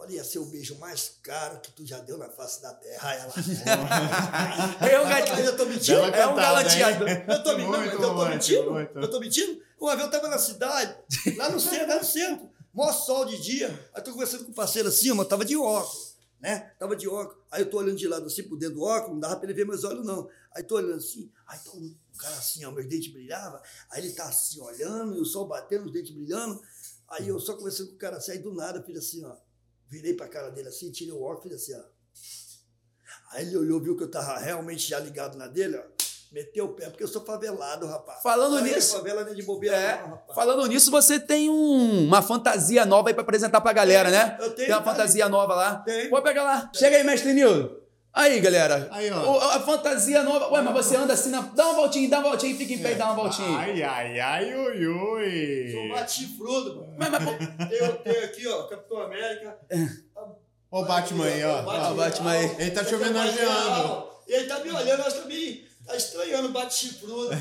Falei, ia ser o beijo mais caro que tu já deu na face da terra. Ela. Eu, Mas gatinho. eu tô mentindo? É um hein? Eu tô, não, mas eu tô romântico, mentindo? muito. Eu tô mentindo? Uma vez eu tava na cidade, lá no centro, lá no centro, maior sol de dia. Aí tô conversando com o parceiro assim, mas tava de óculos, né? Tava de óculos. Aí eu tô olhando de lado assim por dentro do óculos, não dava pra ele ver meus olhos, não. Aí tô olhando assim, aí tá um cara assim, ó, meus dentes brilhavam. Aí ele tá assim, olhando, e o sol batendo, os dentes brilhando. Aí eu só conversando com o cara assim, aí do nada, fiz assim, ó. Virei pra cara dele assim, tirei o óculos, fiz assim, ó. Aí ele olhou, viu que eu tava realmente já ligado na dele, ó. Meteu o pé, porque eu sou favelado, rapaz. Falando Aí, nisso- Favela nem de bobeira, É, não, rapaz. falando nisso, você tem um- uma fantasia nova aí pra apresentar pra galera, né? Eu tenho, Tem uma tá fantasia nova lá. Tem. Pode pegar lá. Chega aí, mestre Nildo. Aí, galera. Aí, ó. O- a fantasia nova. Ué, mas você anda assim na. Dá uma voltinha, dá uma voltinha, fica em pé e dá uma voltinha. Ai, ai, ai, ui, ui. Sou bate chifrudo, mano. Mas, mas, pô, Tenho, tenho aqui, ó, Capitão América. Ó o Batman aí, ó. Ó, o Batman aí. Ele tá te homenageando. E ele tá me olhando, que também tá estranhando o bate chifrudo.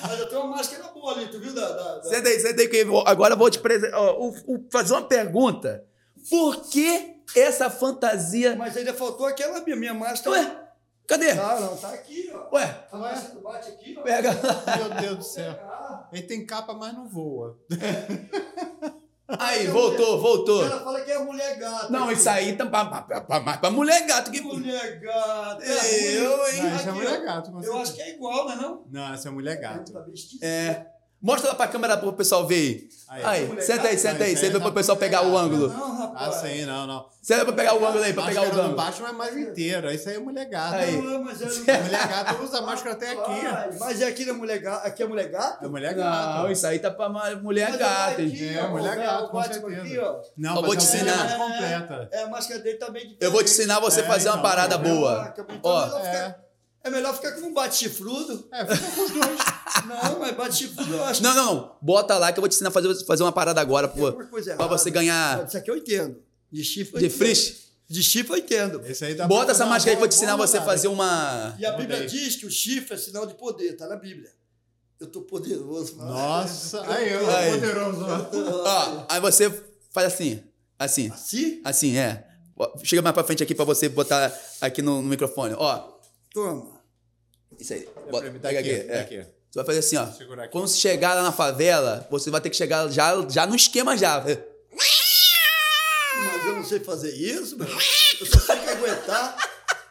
Mas eu tenho uma máscara boa ali, tu viu? Da, da, da... senta aí, senta aí, que eu vou- agora eu vou te o- o- fazer uma pergunta. Por que essa fantasia. Mas ainda faltou aquela minha, minha máscara. Ué, cadê? Não, não, tá aqui, ó. Ué, A máscara do bate aqui, ó. pega. Meu Deus do céu. Ah, Ele tem capa, mas não voa. Aí, voltou, voltou. Ela fala que é mulher gata. Não, isso aí tá pra, pra, pra, pra- pra mulher gato. Que... Mulher gata. Eu, hein? Não, isso é mulher gato, Eu acho que é igual, não é não? Não, essa é mulher gato. Tá. É. Mostra lá pra câmera pro pessoal ver Aí, aí. mulher senta aí, senta aí. mas aí Senta pro pessoal pegar o ângulo. Não, Ah, rapaz. sim, não, não. Senta pra pegar o ângulo aí, pra pegar o ângulo. Batman é mais inteira. Isso aí é mulher gata. Aí. Não, mas é... Mulher gata usa máscara até aqui. Mas é aqui na mulher gata. Aqui é mulher gata? É mulher Não, gata. isso aí tá pra mulher Mas gata. É, mulher gata, com certeza. Não, Eu vou mas te é ensinar. completa. É, a máscara dele tá bem diferente. Eu vou te ensinar você a É, fazer uma então, parada é. boa. Então, Ó. é, melhor ficar, como um bate-chifrudo. É, fica com os dois. Não, mas bate-chifrudo eu acho Não, não. Bota lá que eu vou te ensinar a fazer, fazer uma parada agora, pô. Pra você ganhar Isso aqui eu entendo. De chifre eu de frisch. De chifre eu entendo. Esse aí dá pra Bota fazer essa máscara aí que eu vou te ensinar você a fazer uma. E a Bíblia diz que o chifre é sinal de poder, tá na Bíblia. Eu tô poderoso, mano. Nossa, aí, eu Aí. poderoso. Ó, aí você faz assim, assim, Assim? assim, é. Chega mais pra frente aqui pra você botar aqui no, no microfone. Ó, Toma. Isso aí. Bota, mim, pega daqui, aqui. é. Você vai fazer assim, ó. Aqui. Quando você chegar lá na favela, você vai ter que chegar já, já no esquema já. Mas eu não sei fazer isso, meu. Eu só sei que aguentar.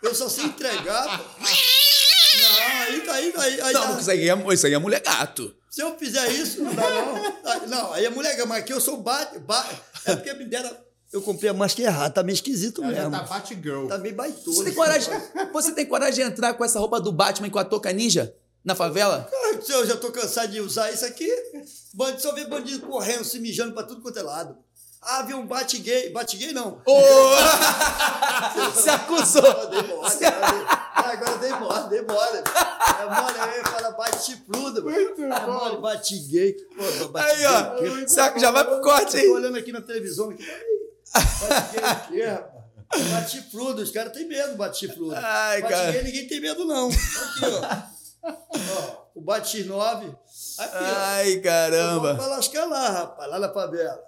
Eu só sei entregar. Não, aí, aí, aí, aí Não, dá- porque isso aí, é, isso aí é mulher gato. Se eu fizer isso, não dá não. Não, aí é mulher, mas aqui eu sou bate, bate. É porque me deram. Eu comprei a máscara errada, tá meio esquisito Ela mesmo. tá Batgirl. Tá meio baitola. Você tem coragem, você tem coragem de entrar com essa roupa do Batman e com a touca ninja na favela? Ah, se Eu já tô cansado de usar isso aqui. Bandido, só vê bandido correndo, se mijando pra tudo quanto é lado. Ah, viu um bate gay. Bate gay não. Ô! Se acusou! Ah, dei- ah, agora dei mole, dei mole. É mole, aí fala bate chifrudo. É mole, bate gay. Pô, bate Aí, ó. gay. Saco já vai pro corte Tô aí. olhando aqui na televisão. Aqui. Bate gay o quê, rapaz? Bate chifrudo, os caras têm medo do bate chifrudo. Ai, bate cara. ninguém tem medo, não. Aqui, ó. Ó, o bate X9. Aqui, ó. Ai, Vamos caramba. pra lascar lá, rapaz, lá na favela.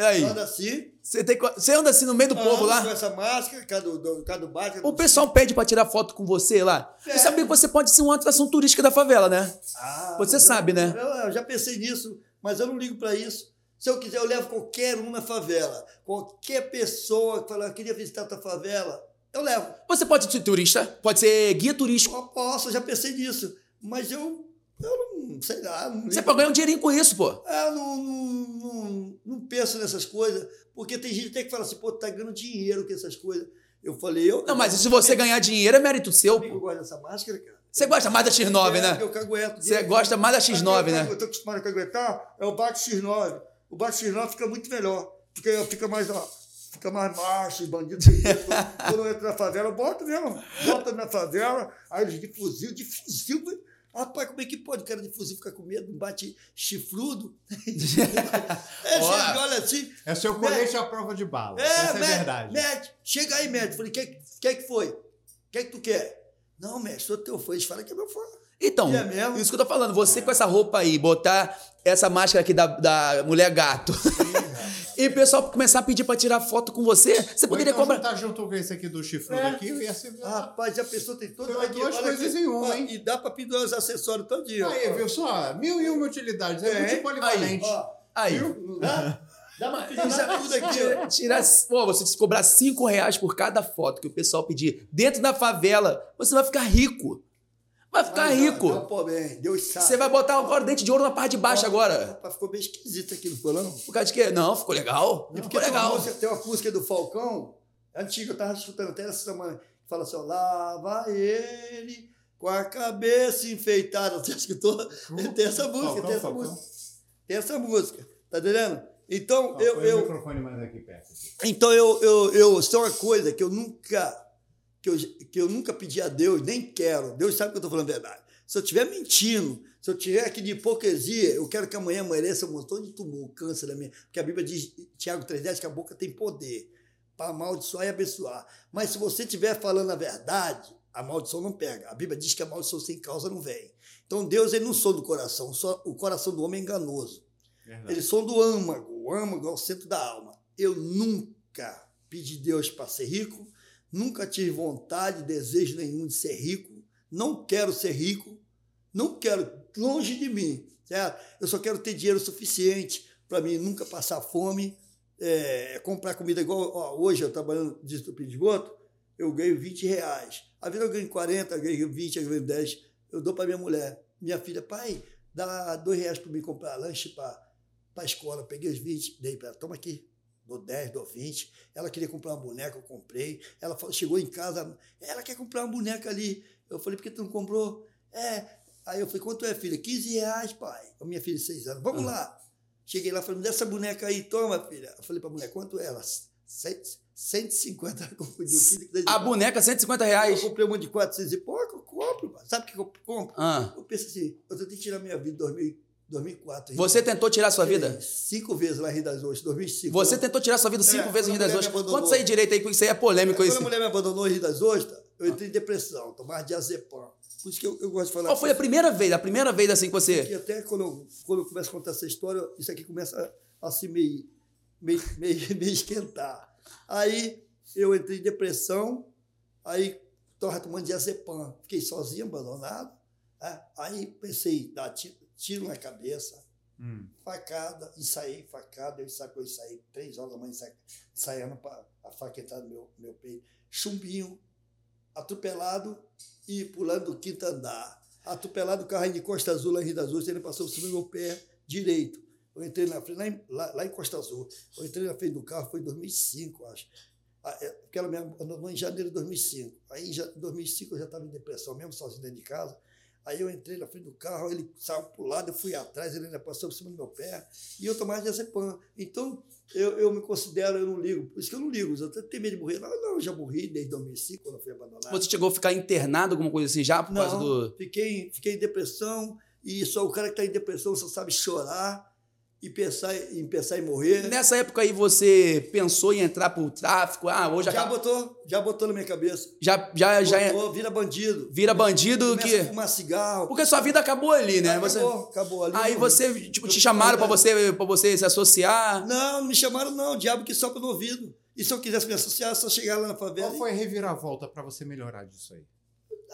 Aí, Anda assim. você, tem, você anda assim no meio do povo anda Com lá? essa máscara, cada do, cada do bate. O pessoal pede pra tirar foto com você lá. É. Sabia que você pode ser uma atração turística da favela, né? Ah, Você mas eu- sabe, né? Eu, eu já pensei nisso, mas eu não ligo pra isso. Se eu quiser, eu levo qualquer um na favela. Qualquer pessoa que falar, eu queria visitar a tua favela, eu levo. Você pode ser turista, pode ser guia turístico. Eu posso, eu já pensei nisso. Mas eu, eu não sei lá. Não. Você pode ganhar um dinheirinho com isso, pô. É, Eu não, não, não, não penso nessas coisas, porque tem gente até que fala assim, pô, tá ganhando dinheiro com essas coisas. Eu falei, eu. Não, mas se você ganhar dinheiro, é mérito seu, Eu gosto dessa máscara, cara. Você gosta mais da X9, É, né? Eu cagueto. Você gosta mais da X9, né? Eu tô acostumado a caguetar, é o bate X9. O bate X9 fica muito melhor. Fica, fica mais, ó, fica mais macho, bandido. Quando eu entro na favela, eu boto mesmo. Bota na favela, aí eles de fuzil, de fuzil. Rapaz, como é que pode o cara de fuzil ficar com medo? Bate chifrudo? é, chega, olha assim. É seu colete à prova de bala. É, Essa é médico, verdade. médico, chega aí, médico. Falei, o que, que que foi? O que, que tu quer? Não, médico, sou teu fã. Eles falam que é meu fã. Então, É mesmo? isso que eu tô falando. Você com essa roupa aí, botar essa máscara aqui da, da mulher gato. e o pessoal começar a pedir pra tirar foto com você, você Ou poderia então comprar. juntar junto com esse aqui do chifrudo É. aqui, eu ia ser... Rapaz, a pessoa tem todas Tem duas coisas em um, hein? E dá pra pendurar os acessórios todinho. Aí, viu só? Mil e uma utilidades. É, É. muito polivalente. Ó, Aí. não dá? Dá pra Já- tudo aqui, tira, ó. tira, pô, você se cobrar 5 reais por cada foto que o pessoal pedir dentro da favela, você vai ficar rico. Vai ficar Mas, rico. Não, pô, bem, Deus sabe. Você vai botar agora dente de ouro na parte de baixo agora. Rapaz, ficou meio esquisito aqui, não ficou não? Por causa de quê? Não, ficou legal. Porque ficou tem uma, legal. música, tem uma música do Falcão, antiga, eu tava escutando até essa semana, que fala assim, ó, lá vai ele com a cabeça enfeitada. Você escutou? Tem essa música, Falcão, tem essa Falcão. música. Tem essa música, tá entendendo? Então, Ó, eu, o eu, microfone mais aqui perto. aqui. Então eu, eu, eu isso é uma coisa que eu nunca que eu, que eu nunca pedi a Deus, nem quero. Deus sabe que eu estou falando a verdade. Se eu estiver mentindo, se eu tiver aqui de hipocrisia, eu quero que amanhã amanheça um montão de tumor, câncer da minha. Porque a Bíblia diz, Tiago 3,10, que a boca tem poder para amaldiçoar e abençoar. Mas se você estiver falando a verdade, a maldição não pega. A Bíblia diz que a maldição sem causa não vem. Então Deus ele não sonda o coração, só o coração do homem é enganoso. Verdade. Eles são do âmago. O âmago é o centro da alma. Eu nunca pedi Deus para ser rico, nunca tive vontade, desejo nenhum de ser rico, não quero ser rico, não quero, longe de mim, certo? Eu só quero ter dinheiro suficiente para mim nunca passar fome, é, comprar comida igual ó, hoje, eu trabalhando de estupim de esgoto, eu ganho 20 reais. A vida eu ganho 40, eu ganho 20, eu ganho 10, eu dou para minha mulher. Minha filha, pai, dá dois reais para mim comprar lanche para a escola. Peguei os 20, dei para ela, toma aqui. Dou 10, dou 20. Ela queria comprar uma boneca, eu comprei. Ela falou- chegou em casa, ela quer comprar uma boneca ali. Eu falei, por que tu não comprou? É. Aí eu falei, quanto é, filha? 15 reais, pai. A minha filha de 6 anos. Vamos lá. Cheguei lá, falei, me dá essa boneca aí, toma, filha. Eu falei pra mulher, quanto é? Ela, "Cento- 150, ela confundiu. 15, A boneca, 150 Eu reais. comprei uma de 400 e pouco, eu compro. Sabe o que eu compro? Ah. Eu penso assim, eu tenho que tirar minha vida em 2000 2004. Você tentou tirar sua vida? Cinco vezes lá em Rio das Ostras, 2005. Você Quando- tentou tirar sua vida cinco É, vezes em Rio quando das Ostras. isso aí direito aí, porque isso aí é polêmico. Quando Isso. a mulher me abandonou em Rio das Ostras, eu entrei em depressão, tomava diazepam. Por isso que eu, eu gosto de falar. Qual foi a primeira vez, a primeira vez assim que você... até quando eu, quando eu começo a contar essa história, isso aqui começa a, a se meio, meio, meio, meio esquentar. Aí eu entrei em depressão, aí estava tomando diazepam, fiquei sozinho, abandonado. né? Aí pensei, dar tiro, tiro na cabeça, Hum. facada, ensaiei facada, eu que eu ensaiei três horas da manhã ensa- ensaiando para a faca entrar no meu, meu peito. Chumbinho, atropelado e pulando do quinto andar. Atropelado, o carro de Costa Azul, lá em Rio das Ostras, ele passou por cima do meu pé direito. Eu entrei na frente, lá em, lá, lá em Costa Azul. Eu entrei na frente do carro, foi em 2005, acho. Ah, é, Porque ela me abandonou em janeiro de 2005. Aí em 2005 eu já estava em depressão, mesmo sozinho dentro de casa. Aí eu entrei na frente do carro, ele saiu para o lado, eu fui atrás, ele ainda passou por cima do meu pé, e eu tomava diazepam. Então, eu, eu me considero, eu não ligo, por isso que eu não ligo, eu até tenho medo de morrer. Não, não, eu já morri desde 2005, quando eu fui abandonado. Você chegou a ficar internado, alguma coisa assim, já por causa Não, do... fiquei, fiquei em depressão, e só o cara que está em depressão só sabe chorar e pensar em, pensar em morrer. Nessa época aí você pensou em entrar pro tráfico? Ah, hoje Já acaba... botou, já botou na minha cabeça. Já, já, já é- Botou, vira bandido. vira bandido Começa que... a fumar cigarro. Porque sua vida acabou ali, né? acabou, Você... acabou ali. Aí você, tipo, te chamaram pra você, pra você se associar. Não, não me chamaram, não. O diabo que sopra no ouvido. E se eu quisesse me associar, é só chegar lá na favela. Qual foi a reviravolta pra você melhorar disso aí?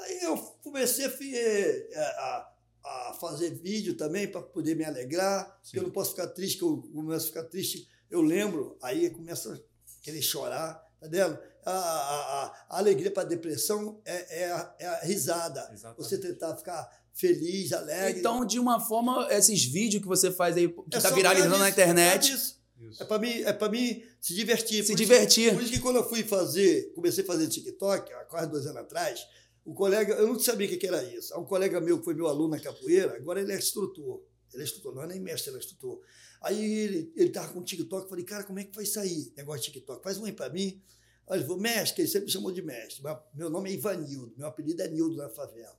Aí eu comecei a, eh, a, a fazer vídeo também para poder me alegrar. Sim. Porque eu não posso ficar triste, que eu começo a ficar triste. Eu lembro, aí começa a querer chorar, tá vendo? A, a, a- alegria para a depressão é, é, a, é a risada. Exatamente. Você tentar ficar feliz, alegre. Então, de uma forma, esses vídeos que você faz aí, que É tá viralizando na isso, é pra internet, isso. Isso. É para mim, é para mim se divertir. se Por isso- divertir. Por isso que quando eu fui fazer, comecei a fazer TikTok, há quase dois anos atrás, o colega, eu não sabia o que era isso. Um colega meu que foi meu aluno na capoeira, agora ele é instrutor. Ele é instrutor, não é nem mestre, ele é instrutor. Aí ele, ele tava com TikTok, eu falei, cara, como é que vai sair negócio de TikTok? Faz um aí para mim. Aí ele falou, mestre, ele sempre me chamou de mestre. Meu nome é Ivanildo, meu apelido é Nildo na favela.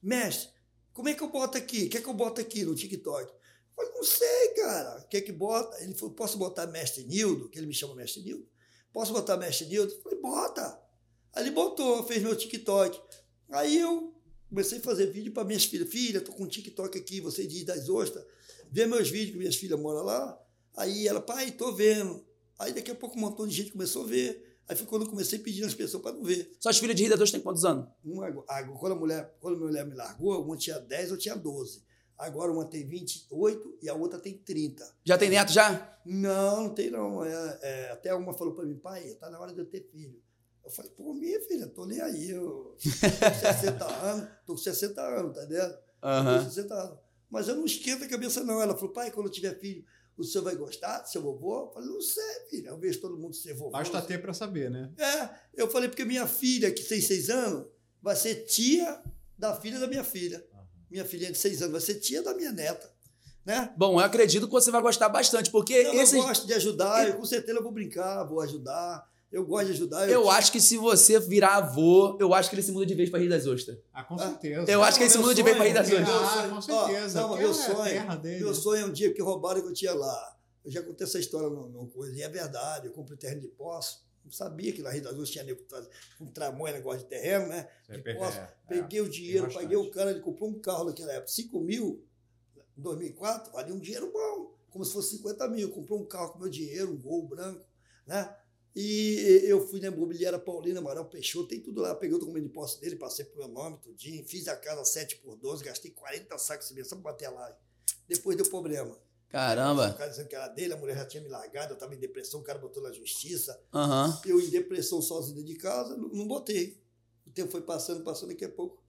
Mestre, como é que eu boto aqui? O que é que eu boto aqui no TikTok? Eu falei, não sei, cara. O que é que bota? Ele falou, posso botar mestre Nildo? Que ele me chama mestre Nildo. Posso botar mestre Nildo? Eu falei, bota. Aí ele botou, fez meu TikTok. Aí eu comecei a fazer vídeo para minhas filhas. Filha, tô com um TikTok aqui, você diz das ostras. Vê meus vídeos, que minhas filhas moram lá. Aí ela, pai, tô vendo. Aí daqui a pouco um montão de gente começou a ver. Aí foi quando eu comecei a pedir às pessoas para não ver. Suas filhas de das Ostras têm quantos anos? Uma, quando a mulher, quando a mulher me largou, uma tinha 10, eu tinha 12. Agora uma tem 28 e a outra tem 30. Já tem neto já? Não, não tem não. É, é, até uma falou para mim, pai, tá na hora de eu ter filho. Eu falei, pô, minha filha, tô nem aí. Eu tô com 60 anos, tô com 60 anos, tá com Aham. 60 anos. Mas eu não esquento a cabeça, não. Ela falou, pai, quando eu tiver filho, o senhor vai gostar do seu vovô? Eu falei, não sei, filha. Eu vejo todo mundo ser vovô. Basta ter pra saber, né? É, eu falei, porque minha filha, que tem seis anos, vai ser tia da filha da minha filha. Minha filha de seis anos vai ser tia da minha neta. Né? Bom, eu acredito que você vai gostar bastante, porque Então, esse. Eu gosto de ajudar, eu, com certeza eu vou brincar, vou ajudar. Eu gosto de ajudar. Eu acho que se você virar avô, eu acho que ele se muda de vez pra Rio das Ostras. Ah, com certeza. Eu acho que ele se muda de vez pra sonho, Rio das Ostras. Ah, com ó, certeza, não, porque meu é a sonho, meu sonho é um dia que roubaram que eu tinha lá. Eu já contei essa história no, no coisa, e é verdade. Eu comprei terreno de posse. Não sabia que na Rio das Ostras tinha nego um tramóia negócio de terreno, né? Você de posse. é, Peguei o dinheiro, paguei o cara, ele comprou um carro naquela época, 5 mil, em 2004, valia um dinheiro bom, como se fosse 50 mil. Comprou um carro com meu dinheiro, um gol branco, né? E eu fui na imobiliária Paulina, Amaral Peixoto, tem tudo lá. Peguei o documento de posse dele, passei pro meu nome, tudinho. Fiz a casa 7 por 12, gastei 40 sacos de cimento só pra bater lá. Depois deu problema. O Caramba. cara dizendo que era dele, a mulher já tinha me largado, eu tava em depressão, o cara botou na justiça. Aham. Eu em depressão sozinho de casa, não, não botei. O tempo foi passando, passando, daqui a pouco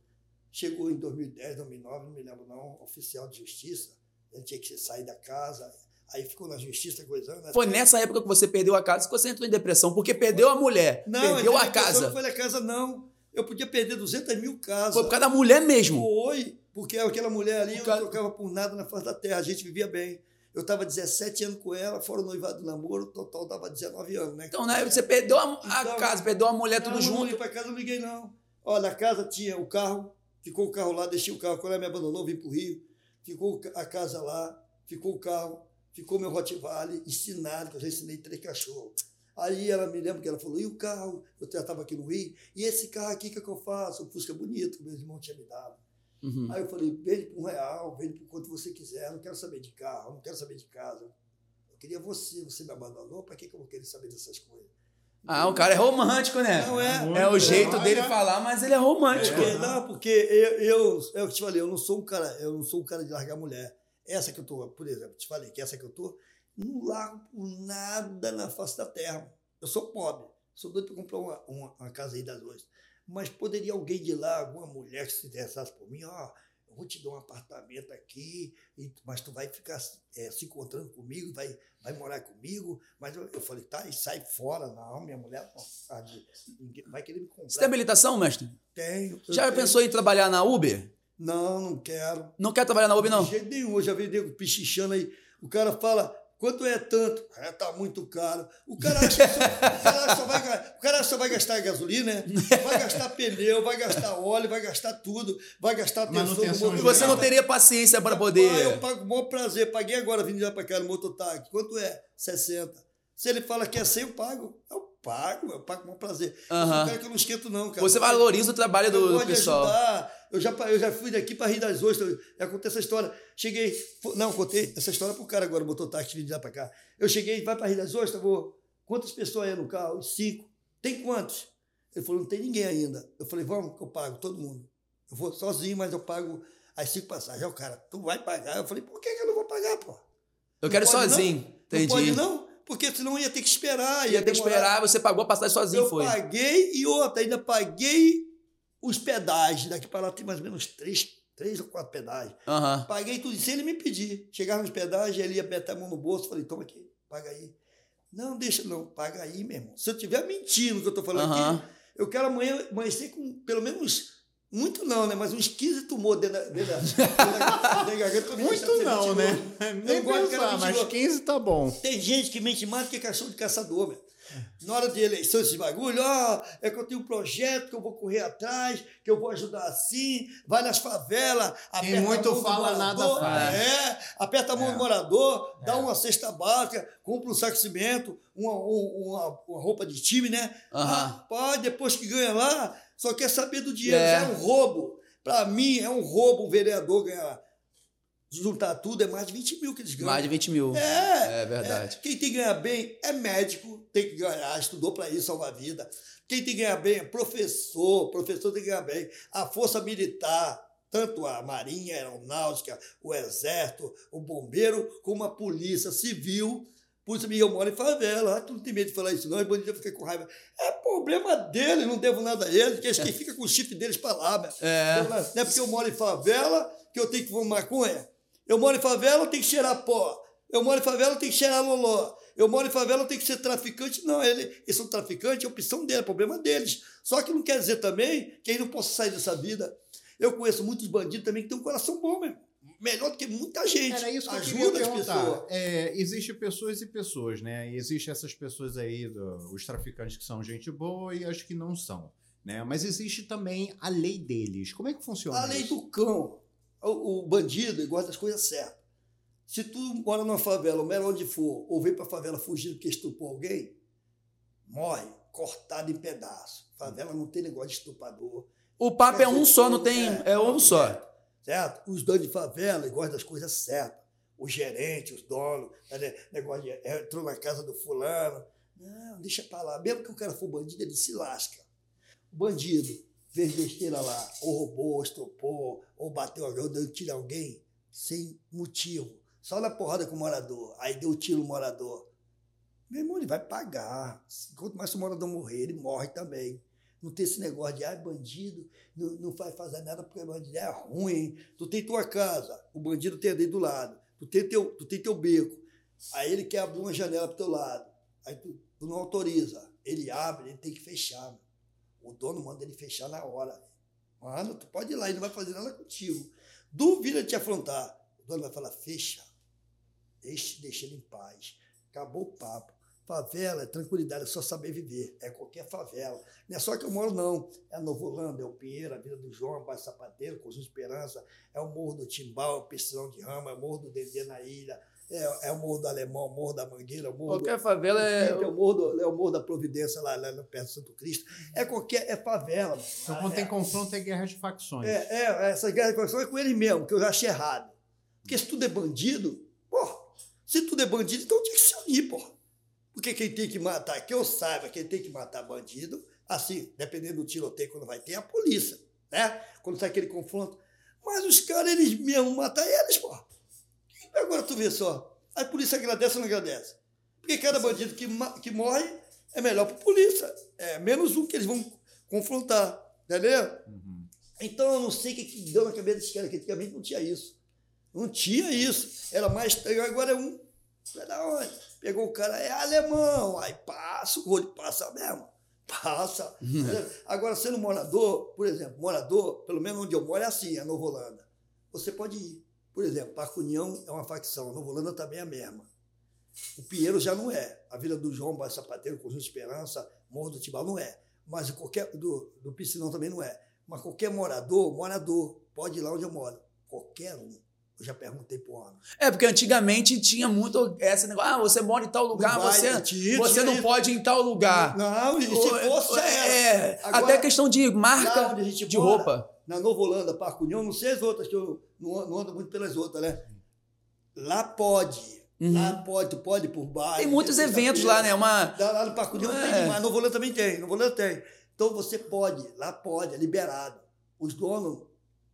chegou em 2010, 2009, não me lembro não, oficial de justiça. Ele tinha que sair da casa, aí ficou na justiça coisando. né? Foi nessa época que você perdeu a casa que você entrou em depressão, porque perdeu a mulher, Não, perdeu a casa. Não foi na casa, não. Eu podia perder 200 mil casas. Foi por causa da mulher mesmo. Foi, porque aquela mulher ali Por eu não trocava por nada na face da terra, a gente vivia bem. Eu estava 17 anos com ela, fora o noivado do namoro, o total dava 19 anos, né? Então, né, você perdeu a, a Então, casa, perdeu a mulher tudo não, Não, junto. não, para casa eu não liguei, não. Olha, na casa tinha o carro, ficou o carro lá, deixei o carro. Quando ela me abandonou, vim para o Rio. ficou a casa lá, ficou o carro, ficou meu Rottweiler ensinado, que eu já ensinei três cachorros. Aí ela me lembra que ela falou, e o carro? Eu já estava aqui no Rio, e esse carro aqui, o que, é que eu faço? Um Fusca bonito, que meu irmão tinha me dado. Uhum. Aí eu falei, vende por um real, vende por quanto você quiser, eu não quero saber de carro, eu não quero saber de casa. Eu queria você, você me abandonou, para que, que eu vou querer saber dessas coisas? Ah, o cara é romântico, né? Não é. É o jeito Olha. dele falar, mas ele é romântico. Porque, não, porque eu, eu, é o que te falei, eu não sou um cara, eu não sou um cara de largar mulher. Essa que eu tô, por exemplo, te falei que essa que eu tô, não largo por nada na face da terra. Eu sou pobre, sou doido para comprar uma, uma, uma casa aí das duas. Mas poderia alguém de lá, alguma mulher que se interessasse por mim, ó, eu vou te dar um apartamento aqui, mas tu vai ficar é, se encontrando comigo, vai, vai morar comigo. Mas eu, eu falei, tá, e sai fora. Não, minha mulher não, sabe, ninguém vai querer me comprar. Você tem habilitação, mestre? Tenho. Já tenho. pensou em trabalhar na Uber? Não, não quero. Não quer trabalhar na Uber, não? De jeito nenhum. Eu já vi nego pichichando aí. O cara fala, quanto é tanto? É, tá muito caro. O cara acha que só, o cara só vai, o cara só vai gastar gasolina, né? vai gastar pneu, vai gastar óleo, vai gastar tudo, vai gastar E de motorista. você não teria paciência para Ah, eu poder. pago com o maior prazer. Paguei agora vindo lá para cá no mototáxi. Quanto é? 60. Se ele fala que é 100, eu pago. Eu pago, eu pago com prazer. Eu sou Aham. um cara que eu não esquento, não, cara. Você valoriza o trabalho Eu do, do gosto de pessoal. ajudar. Eu já, eu já fui daqui para Rio das Ostras. Já contei essa história. Cheguei. Não, contei essa história pro cara agora, botou táxi de lá para cá. Eu cheguei, vai para Rio das Ostras, vou. Quantas pessoas aí no carro? Cinco. Tem quantos? Ele falou, não tem ninguém ainda. Eu falei, vamos, que eu pago, todo mundo. Eu vou sozinho, mas eu pago as cinco passagens. Aí o cara, tu vai pagar? Eu falei, por que, que eu não vou pagar, pô? Eu quero ir pode, sozinho. Não Entendi. pode não? Porque senão ia ter que esperar. Ia ter que demorar. esperar, você pagou a passagem sozinho, Eu foi. paguei e outra, ainda paguei os pedágios. Daqui para lá tem mais ou menos três, três ou quatro pedágios. Aham. Paguei tudo sem ele me pedir. Chegava nos pedágios, ele ia meter a mão no bolso. Falei, toma aqui, paga aí. Não, deixa não, paga aí, meu irmão. Se eu estiver mentindo o que eu estou falando Aham. aqui, eu quero amanhã amanhecer com pelo menos, muito não, né? Mas uns 15 tumores dentro da, dentro da, dentro da, garganta. Muito não, né? Nem pensar, mas mentiroso. 15 tá bom. Tem gente que mente mais do que cachorro de caçador, meu. Na hora de eleição, esse bagulho, ó, é que eu tenho um projeto que eu vou correr atrás, que eu vou ajudar assim, vai nas favelas, aperta muito a mão do fala, nada morador, faz. É, aperta a mão do morador, dá uma cesta básica, compra um saco de cimento, uma, um- uma, uma roupa de time, né? Aham. Ah, pá, depois que ganha lá, só quer saber do dinheiro, É. é um roubo. Pra mim, é um roubo o vereador ganhar. Juntar tudo é mais de 20 mil que eles ganham. Mais de 20 mil. É, É verdade. é. Quem tem que ganhar bem é médico, tem que ganhar, estudou para isso, salvar a vida. Quem tem que ganhar bem é professor, professor tem que ganhar bem. A força militar, tanto a marinha, a aeronáutica, o exército, o bombeiro, como a polícia civil. Polícia eu moro em favela, ah, tu não tem medo de falar isso não, e bandido fica com raiva. É problema dele, não devo nada a eles, que eles que fica com o chifre deles para lá. meu. É. Não é porque eu moro em favela que eu tenho que fumar maconha. Eu moro em favela, tenho que cheirar pó. Eu moro em favela, eu tenho que cheirar loló. Eu moro em favela, eu tenho que ser traficante. Não, ele, eles são traficantes, é opção dele, é problema deles. Só que não quer dizer também que eles não possam sair dessa vida. Eu conheço muitos bandidos também que têm um coração bom mesmo. Melhor do que muita gente. Era isso que eu Ajuda queria as perguntar. pessoas. É, existe pessoas e pessoas, né? E existe essas pessoas aí, do- os traficantes que são gente boa e as que não são. Né? Mas existe também a lei deles. Como é que funciona A lei isso? do cão. O, o bandido gosta das coisas certas. Se tu mora numa favela, ou mera onde for, ou vem pra favela fugindo porque estuprou alguém, morre cortado em pedaços. Favela não tem negócio de estuprador. O papo é um só, não tem. É um só. Certo? Os donos de favela gostam das coisas certas. O gerente, os donos, né, negócio de é, entrou na casa do fulano. Não, deixa pra lá. Mesmo que o cara for bandido, ele se lasca. O bandido fez besteira lá, ou roubou, ou estopou, ou bateu alguém, ou deu tiro a alguém, sem motivo. Só na porrada com o morador. Aí deu tiro no morador. Meu irmão, ele vai pagar. Quanto mais o morador morrer, ele morre também. Não tem esse negócio de, ah, bandido, não, não vai fazer nada porque bandido é ruim. Tu tem tua casa, o bandido tem ali do lado. Tu tem teu, tu tem teu beco. Aí ele quer abrir uma janela pro teu lado. Aí tu, tu não autoriza. Ele abre, ele tem que fechar. O dono manda ele fechar na hora. Mano, tu pode ir lá, ele não vai fazer nada contigo. Duvida de te afrontar. O dono vai falar, fecha. Deixa, deixa ele em paz. Acabou o papo. Favela é tranquilidade, é só saber viver. É qualquer favela. Não é só que eu moro, não. É Novo Holanda, é o Pinheiro, a Vila do João, Baixo Sapateiro, Conjunto Esperança, é o Morro do Timbal, é o Piscão de Rama, é o Morro do Dendê na Ilha, é, é o Morro do Alemão, o Morro da Mangueira, o Morro do, Qualquer favela é. é o morro, do, é o morro da Providência, lá, lá perto do Santo Cristo. É qualquer. É favela. mano. Então, quando tem confronto, é guerra de facções. É, é, essa guerra de facção é com ele mesmo, que eu já achei errado. Porque se tudo é bandido, pô, se tudo é bandido, então tinha que se unir, pô. Porque quem tem que matar, que eu saiba, quem tem que matar bandido, assim, dependendo do tiroteio quando vai ter, é a polícia, né? Quando sai aquele confronto. Mas os caras, eles mesmo matam eles, pô. Agora tu vê só, a polícia agradece ou não agradece? Porque cada bandido que, que morre é melhor para a polícia. É menos um que eles vão confrontar, entendeu? Uhum. Então eu não sei o que, que deu na cabeça desses caras, que antigamente não tinha isso. Não tinha isso. Era mais. Agora é um. É da onde? Pegou o cara, é alemão. Aí passa, o olho passa mesmo. Passa. Agora, sendo morador, por exemplo, morador, pelo menos onde eu moro é assim, é Nova Holanda. Você pode ir. Por exemplo, Parque União é uma facção, a Nova Holanda também é a mesma. O Pinheiro já não é. A Vila do João, Baixo Sapateiro, Conjunto Esperança, Morro do Tibau não é. Mas qualquer. Do, do Piscinão também não é. Mas qualquer morador, morador, pode ir lá onde eu moro. Qualquer um. Eu já perguntei pro homem. É, porque antigamente tinha muito esse negócio. Ah, você mora em tal lugar, vai, você, você não isso. pode ir em tal lugar. Não, e se fosse, é, Agora, até questão de marca de mora, roupa. Na Nova Holanda, Parque União, não sei as outras, que eu não, não ando muito pelas outras, né? Lá pode. Uhum. Lá pode, tu pode ir por baixo. Tem muitos eventos lá, né? Uma, Lá, no Parque União É. tem demais. Nova Holanda também tem. Nova Holanda tem. Então você pode, lá pode, é liberado. Os donos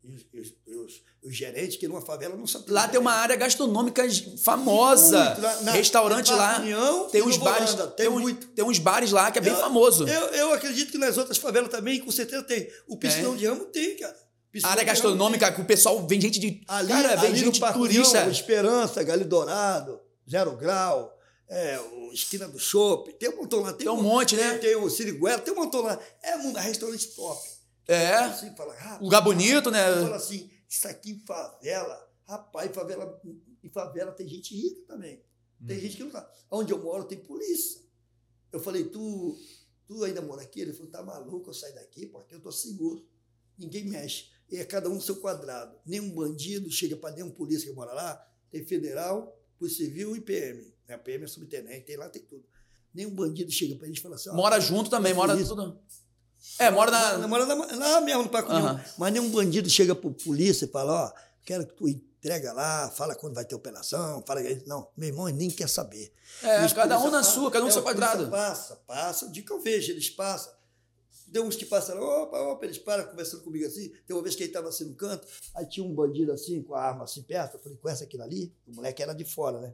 e os, e os- e os- os gerentes que numa favela não sabem. lá tem uma área gastronômica famosa. Muito, lá- na- Restaurante na lá. União Tem uns bares. Holanda, Tem, tem muito. tem uns bares lá que é bem Eu- famoso. Eu, eu acredito que nas outras favelas também, com certeza tem. O piscinão de ramo tem, cara. Piscinão área gastronômica, que o pessoal vem gente de. Ali, cara, vem ali no gente Parque turista. Esperança, Galho Dourado, Zero Grau, é, o Esquina do Chopp, tem um montão lá. Tem um monte, tem, né? Tem o Siriguela, tem um montão lá. É um restaurante top. É. Assim, fala, rapaz, Lugar bonito, né? Fala assim, isso aqui em favela, rapaz, em favela, em favela tem gente rica também. Tem gente que não tá. Onde eu moro tem polícia. Eu falei, tu, tu ainda mora aqui? Ele falou, tá maluco, eu saio daqui porque eu tô seguro. Ninguém mexe. E é cada um no seu quadrado. Nenhum bandido chega para nenhum polícia que mora lá. Tem federal, polícia civil e PM. Né? PM é subtenente, tem lá, tem tudo. Nenhum bandido chega para a gente e fala assim, ó, Mora junto também, mora tudo. É, mora na. Mora na- lá mesmo no Parque. Aham. Mas nenhum bandido chega pro polícia e fala, ó, quero que tu entrega lá, fala quando vai ter operação, fala não, meu irmão nem quer saber. É, cada um na passa- sua, cada um no é, seu quadrado. Passa, passa, de que eu vejo, eles passam. Tem uns que passam, opa, opa, eles param conversando comigo assim. Tem uma vez que ele estava assim no canto, aí tinha um bandido assim, com a arma assim perto. Eu falei, conhece aquilo ali? O moleque era de fora, né?